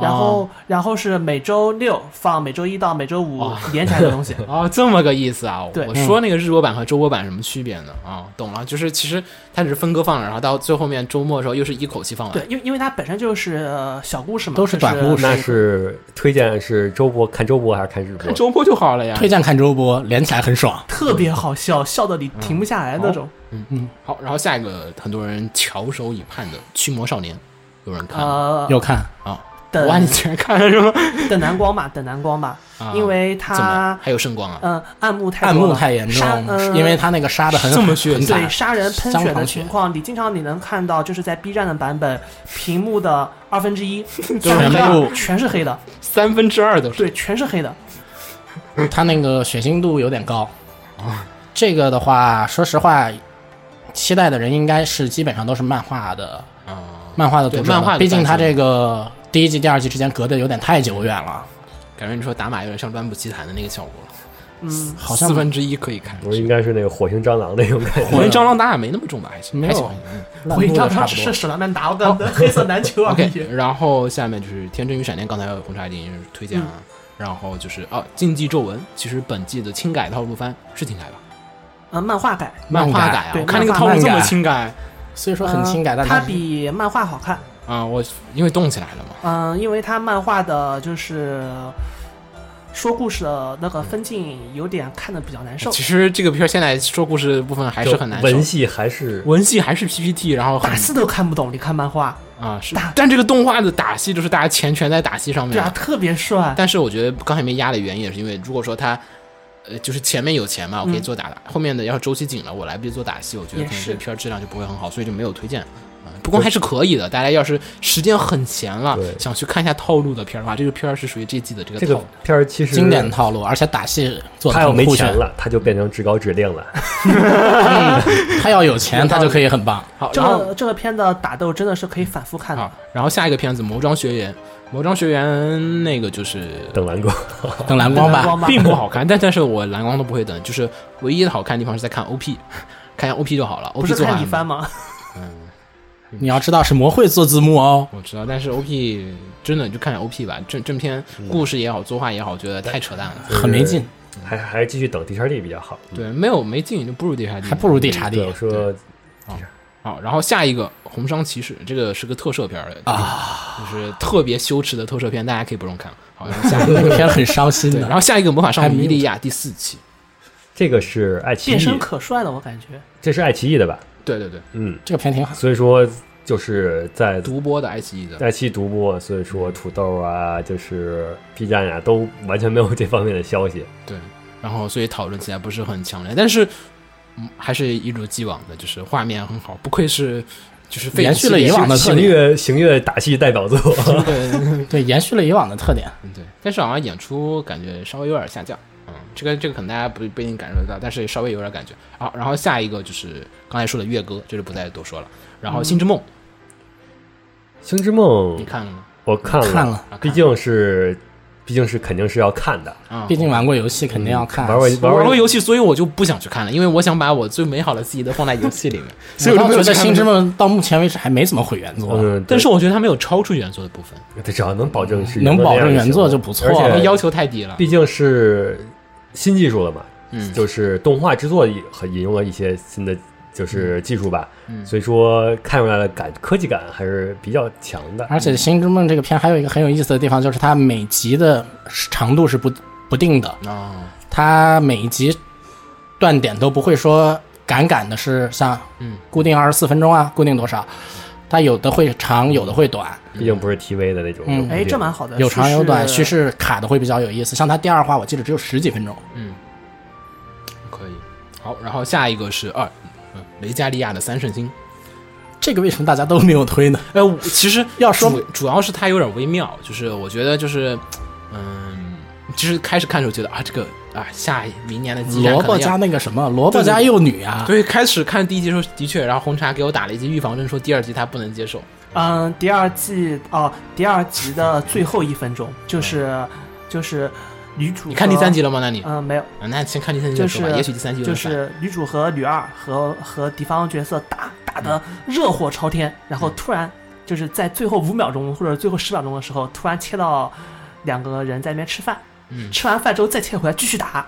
然后然后是每周六放每周一到每周五哦连起来的东西。哦，这么个意思啊！对我说那个日播版和周播版什么区别呢？啊、懂了，就是其实它只是分割放了，然后到最后面周末的时候又是一口气放完。对，因为因为它本身就是呃小故事嘛，都是短故事那是推荐是周播看周播还是看日播看？周播就好了呀。推荐看周播，连起来很爽。特别好笑，笑的你停不下来那种。嗯嗯好，然后下一个很多人翘首以盼的《驱魔少年》，有人看吗呃，又看啊？等哇，你竟然看了是吗？等蓝光吧，等蓝光吧，啊因为它还有圣光啊？嗯暗幕太暗幕太严重因为他那个杀的很这么血对杀人喷血的情况，你经常你能看到，就是在 B 站的版本，屏幕的二分之一 全部全是黑的，三分之二都是。对，全是黑的。他那个血腥度有点高。啊这个的话，说实话，期待的人应该是基本上都是漫画的啊，漫画的读者了，对漫画毕竟他这个第一季、第二季之间隔得有点太久远了，感觉你说打码有点像《乱步奇谭》的那个效果了，嗯，好像四分之一可以看。我应该是那个火星蟑螂那种感觉。火星蟑螂打码没那么重吧？还行，没有还行。嗯烂我一张度都差不多。是史莱曼达的 黑色篮球啊 OK，然后下面就是《天真与闪电》，刚才红茶已经推荐了。然后就是哦，《禁忌皱纹》，其实本季的轻改套路番是轻改吧？啊，漫画改，漫画改啊，我看那个套路这么轻改所以说很轻改，但它比漫画好看。啊！我因为动起来了嘛。嗯，因为他漫画的就是说故事的那个分镜有点看的比较难受。其实这个片儿现在说故事的部分还是很难受，文戏还是文戏还是 PPT，然后打戏都看不懂，你看漫画，啊是打，但这个动画的打戏就是大家钱全在打戏上面对啊，特别帅。但是我觉得刚才没压的原因也是因为，如果说他，呃，就是前面有钱嘛，我可以做打打，后面的要是周期紧了，我来不及做打戏，我觉得可能这个片儿质量就不会很好，所以就没有推荐。啊，不过还是可以的。大家要是时间很闲了，想去看一下套路的片儿的话，这个片儿是属于这季的这个这个套路。片儿其实经典套路，而且打戏做的他要。没钱了，他就变成至高指令了。他要有钱，他就可以很棒。好，这个这个片的打斗真的是可以反复看的。，然后下一个片子《魔装学员》，《魔装学员》那个就是等蓝光，等蓝光吧，光吧并不好看，但但是我蓝光都不会等，就是唯一的好看的地方是在看 OP，看一下 OP 就好了。不 OP 是做法很看李帆吗？你要知道是魔会做字幕哦。我知道，但是 OP 真的你就看 OP 吧，正正片故事也好，作画也好，我觉得太扯淡了。很没劲，还还是继续等 D 叉 D 比较好。对，没有没劲就不如 D 叉 D，，还不如地查对，地我说好。然后下一个《红商骑士》，这个是个特摄片儿啊，就是特别羞耻的特摄片，大家可以不用看。好，然后下一那个个片很伤心，的然。后下一个《魔法少女米利亚》第四期，这个是爱奇艺变身，可帅了，我感觉。这是爱奇艺的吧？对对对，嗯，这个片挺好，所以说就是在独播的爱奇艺的，爱奇艺独播，所以说土豆啊，就是 B 站呀、都完全没有这方面的消息。对，然后所以讨论起来不是很强烈，但是嗯，还是一如既往的，就是画面很好，不愧是就是延续了以往的特行点。月行月打戏代表作，对对，延续了以往的特点。对，但是好像演出感觉稍微有点下降。嗯，这个这个可能大家不不一定感受得到，但是稍微有点感觉。好，然后下一个就是刚才说的月歌，这就不再多说了。然后《星之梦》星之梦你》看了吗？我看了，看了啊毕竟是毕竟是肯定是要看的。啊，毕竟玩过游戏，肯定要看。玩过我玩玩过游戏，所以我就不想去看了，因为我想把我最美好的记忆都放在游戏里面，所以我觉得《星之梦》到目前为止还没怎么毁原作，嗯，但是我觉得它没有超出原作的部分，它只要能保证是能保证原作就就不错要求太低了。毕竟是新技术了嘛，嗯，就是动画制作也很引用了一些新的就是技术吧，嗯。所以说看出来的感科技感还是比较强的。而且《星之梦》这个片还有一个很有意思的地方，就是它每集的长度是不不定的，哦，它每一集断点都不会说赶赶的是像嗯。固定二十四分钟啊，固定多少，它有的会长，有的会短，毕竟不是 TV 的那种。嗯哎，这蛮好的，有长有短，叙叙事事卡的会比较有意思。像它第二话，我记得只有十几分钟，嗯，可以。好，然后下一个是二，嗯，雷加利亚的三圣星。这个为什么大家都没有推呢？哎，我其实要说主主要是它有点微妙，就是我觉得就是，嗯，其实开始看的时候觉得啊，这个啊，下一明年的激战可能要萝卜加那个什么，萝卜加幼女啊，对，开始看第一集的时候的确，然后红茶给我打了一剂预防针，说第二集他不能接受。嗯，第二季哦，第二集的最后一分钟就是就是女主，你看第三集？了吗？那你，嗯，没有，啊那先看第三集就再说吧，是也许第三集就是女主和女二和和敌方角色打打的热火朝天，然后突然就是在最后五秒钟或者最后十秒钟的时候，突然切到两个人在那边吃饭，嗯吃完饭之后再切回来继续打，啊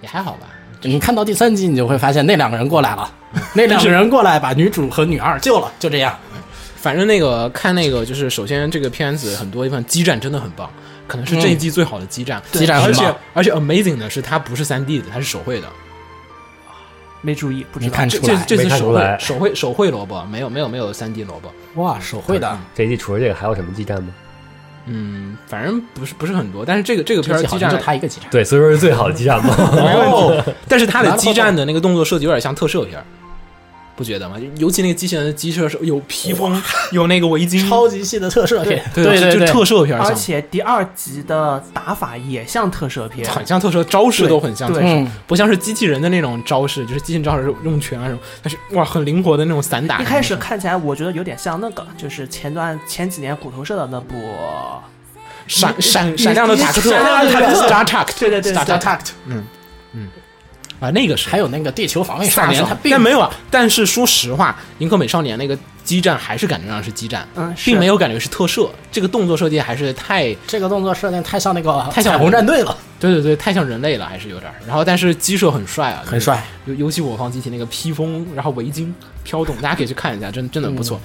也还好吧。你看到第三集，你就会发现那两个人过来了，那两个人过来把女主和女二救了，就这样。反正那个看那个，就是首先这个片子很多地方激战真的很棒，可能是这一季最好的激战。激战而且很棒而且 amazing 的是它不是三 D 的，它是手绘的。没注意，不知道。这没看出来，没这这次手看出来绘手绘手绘萝卜没有没有没有三 D 萝卜。哇，手绘的，这一季除了这个还有什么激战吗？嗯，反正不是不是很多，但是这个这个片儿激战这集好像就他一个激战。对，所以说是最好的激战嘛。哦，但是他的拿了激战的那个动作设计有点像特摄片儿，不觉得吗？尤其那个机器人的机车是有披风，有那个围巾，超级细的特摄片，对就对对，特摄片，而且第二集的打法也像特摄片，很像特摄，招式都很像不像是机器人的那种招式，就是机器人招式用拳啊什么，但是哇，很灵活的那种散打。一开始看起来我觉得有点像那个，就是前段前几年骨头社的那部，闪闪闪亮的塔克特闪亮的塔克特，Star Trek，对对对 Star Star Trek，嗯嗯，啊，那个是还有那个地球防卫少年，他并但没有啊。但是说实话，《银河美少年》那个激战还是感觉上是激战，嗯，并没有感觉是特摄。这个动作设计还是太，这个动作设定太像那个太像彩虹战队了，对对对，太像人类了，还是有点儿。然后，但是机设很帅啊，很帅。尤尤其我方机体那个披风，然后围巾飘动，大家可以去看一下，真真的不错。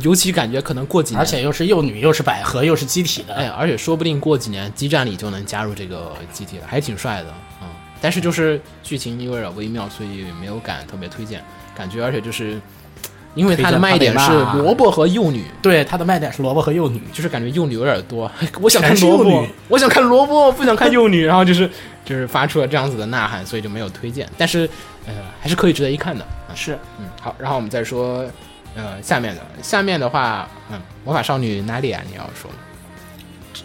尤其感觉可能过几年，而且又是幼女，又是百合，又是机体的，哎，而且说不定过几年基站里就能加入这个机体了，还挺帅的啊、嗯但是就是剧情有点微妙，所以没有敢特别推荐。感觉而且就是因为它的卖点是萝卜和幼女，对，它的卖点是萝卜和幼女，就是感觉幼女有点多。我想看萝卜，我想看萝卜，不想看幼女。然后就是就是发出了这样子的呐喊，所以就没有推荐。但是呃，还是可以值得一看的。嗯是嗯，好，然后我们再说呃下面的，下面的话，嗯，魔法少女哪里啊？你要说吗？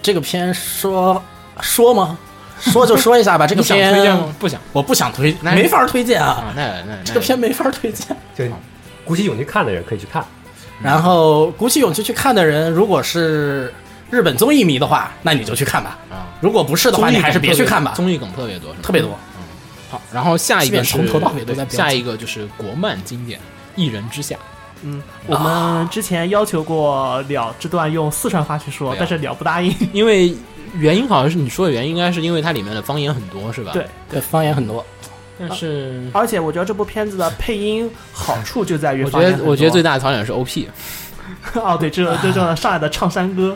这个片说说吗？说就说一下吧，这个你想片推荐吗？不想我不想推，没法推荐啊，啊，那那那这个片没法推荐。就鼓起勇气看的人可以去看。然后鼓起勇气去看的人，如果是日本综艺迷的话，那你就去看吧。啊，如果不是的话，你还是别去看吧，综艺梗特别多，特别多。嗯好，然后下一个从头到尾都在下一个就是国漫经典《一人之下》。嗯，我们之前要求过了这段用四川话去说，但是了不答应。因为原因好像是你说的原因，应该是因为它里面的方言很多，是吧？对。对，方言很多。但是而且我觉得这部片子的配音好处就在于我觉得我觉得最大的槽点是 OP，哦，对，这 这这上海的唱山歌，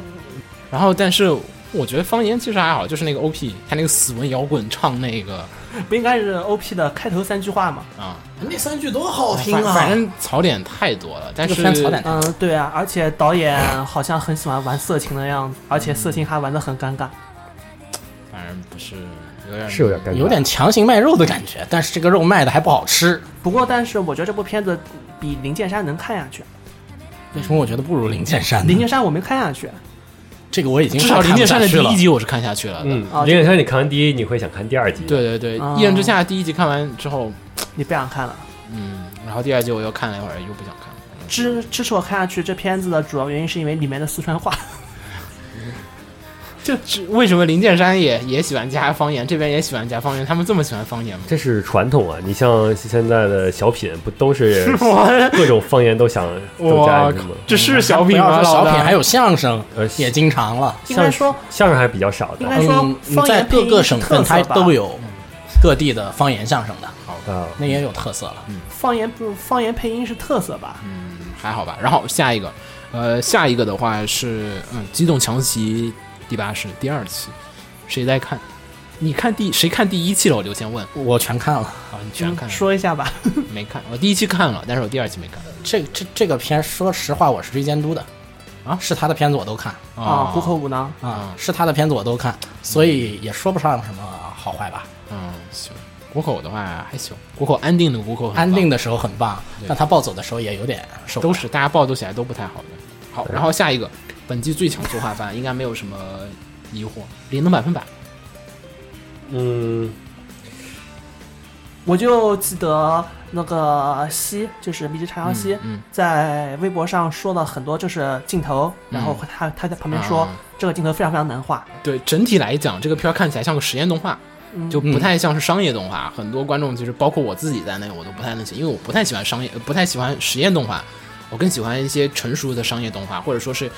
然后但是我觉得方言其实还好，就是那个 OP，他那个死文摇滚唱那个不应该是 OP 的开头三句话吗？啊，那三句多好听啊！反反正槽点太多了，但这是嗯，对啊，而且导演好像很喜欢玩色情的样子，而且色情还玩的很尴尬。反正不是有点是有点尴尬，有点强行卖肉的感觉，但是这个肉卖的还不好吃。不过，但是我觉得这部片子比《灵剑山》能看下去，为什么我觉得不如灵剑山《呢？灵剑山》我没看下去，这个我已经至少《快看灵剑山》的第一集我是看下去了的。嗯啊，灵剑山你看完第一，你会想看第二集。对，对对，啊一人之下》第一集看完之后，你不想看了。嗯，然后第二集我又看了一会儿，又不想看了。支支持我看下去这片子的主要原因是因为里面的四川话。就是为什么林剑山也也喜欢加方言，这边也喜欢加方言，他们这么喜欢方言吗？这是传统啊！你像现在的小品，不都是 各种方言都想都加吗？这是小品吗？小品，还有相声呃，也经常了。应该说，相声还比较少的应该说嗯，在方言各个省份它都有各地的方言相声的，好的。那也有特色了。方言不方言配音是特色吧？嗯，还好吧。然后下一个，呃，下一个的话是嗯，《机动强袭》第八世第二期，谁在看？你看第谁看第一期了？我就先问我全看了，啊，你全看了？说一下吧。没看？我第一期看了，但是我第二期没看。这这这个片，说实话，我是追监督的啊是他的片子我都看啊，虎口无囊，啊，是他的片子我都看，所以也说不上什么好坏吧。嗯，行。谷口的话还行，谷口安定的谷口很安定的时候很棒，对但他暴走的时候也有点受不了。都是大家暴走起来都不太好的。好，然后下一个，本季最强作画番应该没有什么疑惑，灵能百分百。嗯，我就记得那个西，就是迷之长遥西，嗯，在微博上说了很多，就是镜头，然后他他在旁边说、啊这个镜头非常非常难画，对，整体来讲，这个片儿看起来像个实验动画，嗯就不太像是商业动画。很多观众其实包括我自己在内，我都不太能喜，因为我不太喜欢商业，呃不太喜欢实验动画。我更喜欢一些成熟的商业动画，或者说是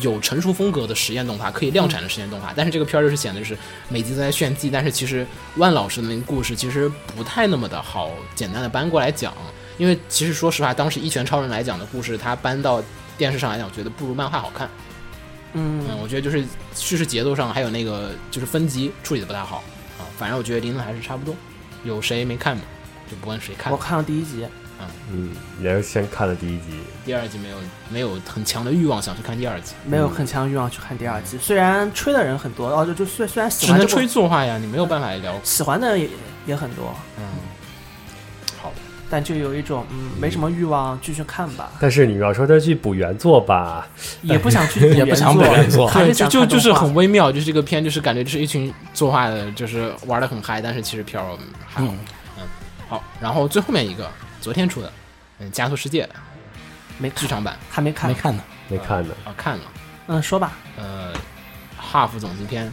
有成熟风格的实验动画，可以量产的实验动画。但是这个片儿就是显得就是每集都在炫技，但是其实万老师的那个故事其实不太那么的好简单的搬过来讲，因为其实说实话，当时一拳超人来讲的故事，他搬到电视上来讲，我觉得不如漫画好看。嗯，嗯，我觉得就是叙事节奏上还有那个就是分级处理的不太好啊。反正我觉得林子还是差不多。有谁没看吗？就不问谁看我。看了第一集，嗯，也是先看了第一集，第二集没有没有很强的欲望想去看第二集，没有很强欲望去看第二集。虽然吹的人很多，哦，就就虽虽然喜只能欢这部。吹作画呀，你没有办法聊。喜欢的也也很多，嗯，好的，但就有一种嗯没什么欲望继续看吧，但是你要说他去补原作吧，也不想去 也不想补原作。还是对，就想就就是动画很微妙，就是这个片就是感觉就是一群作画的，就是玩的很嗨，但是其实片儿还好。嗯。好，然后最后面一个昨天出的，嗯，《加速世界》没剧场版。还没看。没，看呢。没看呢。啊看了，嗯，说吧，呃，Half 总集篇，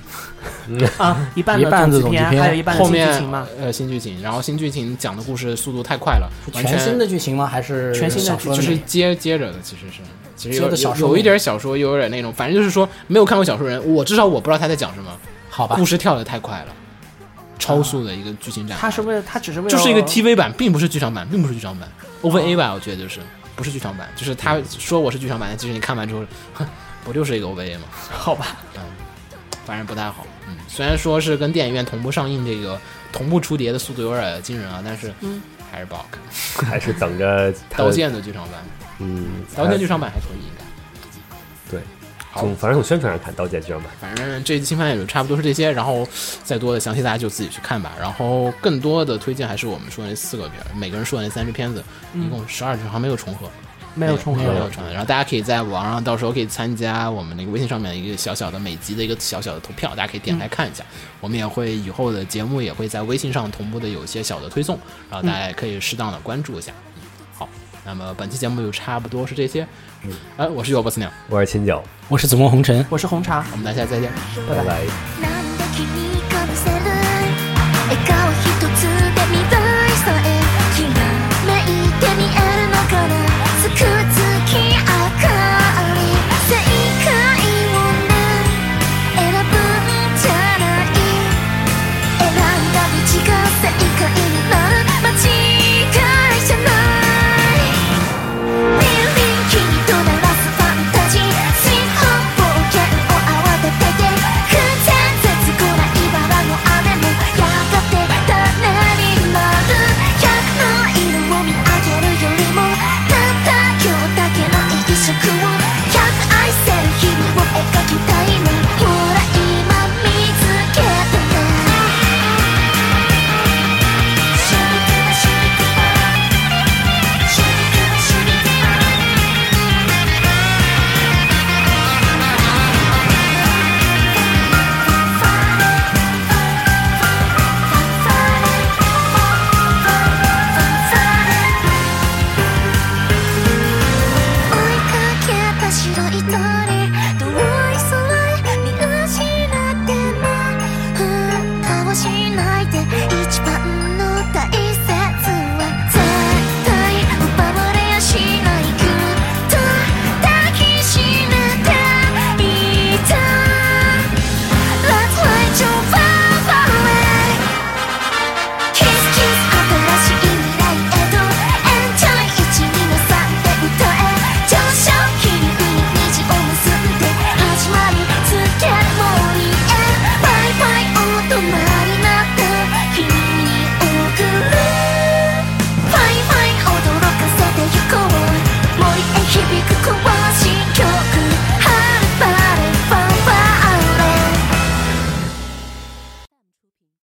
啊，一半一半的的总集篇，还有一半的后面新剧情嘛，呃新剧情，然后新剧情讲的故事速度太快了，完全全新的剧情吗？还是全新的就小说那是接接着的，其实是。其实有接着小说有有一点小说，又有点那种，反正就是说没有看过小说人，我至少我不知道他在讲什么，好吧。故？事跳的太快了，超速的一个剧情展开，他是为了他只是为了就是一个 TV 版，并不是剧场版，并不是剧场版，OVA 吧，我觉得就是不是剧场版，就是他说我是剧场版，但其实你看完之后，哼，不就是一个 OVA 吗？好吧，嗯反正不太好。嗯，虽然说是跟电影院同步上映，这个同步出碟的速度有点惊人啊，但是嗯还是不好看。还是等着 刀，剑的剧场版，嗯，刀剑剧场版还可以，应该。对，好从反正从宣传上看，刀剑剧场版，反正这一期新番也就差不多是这些，然后再多的详细大家就自己去看吧。然后更多的推荐还是我们说的那四个片儿，每个人说的那三支片子，一共十二支，好像没有重合，没有重合没有重合。然后大家可以在网上到时候可以参加我们那个微信上面一个小小的每集的一个小小的投票，大家可以点开看一下。我们也会以后的节目也会在微信上同步的有一些小的推送，然后大家也可以适当的关注一下。好，那么本期节目就差不多是这些。嗯，哎、我是油泼四娘，我是秦九，我是紫梦红尘，我是红茶。我们大家再见，拜拜。拜拜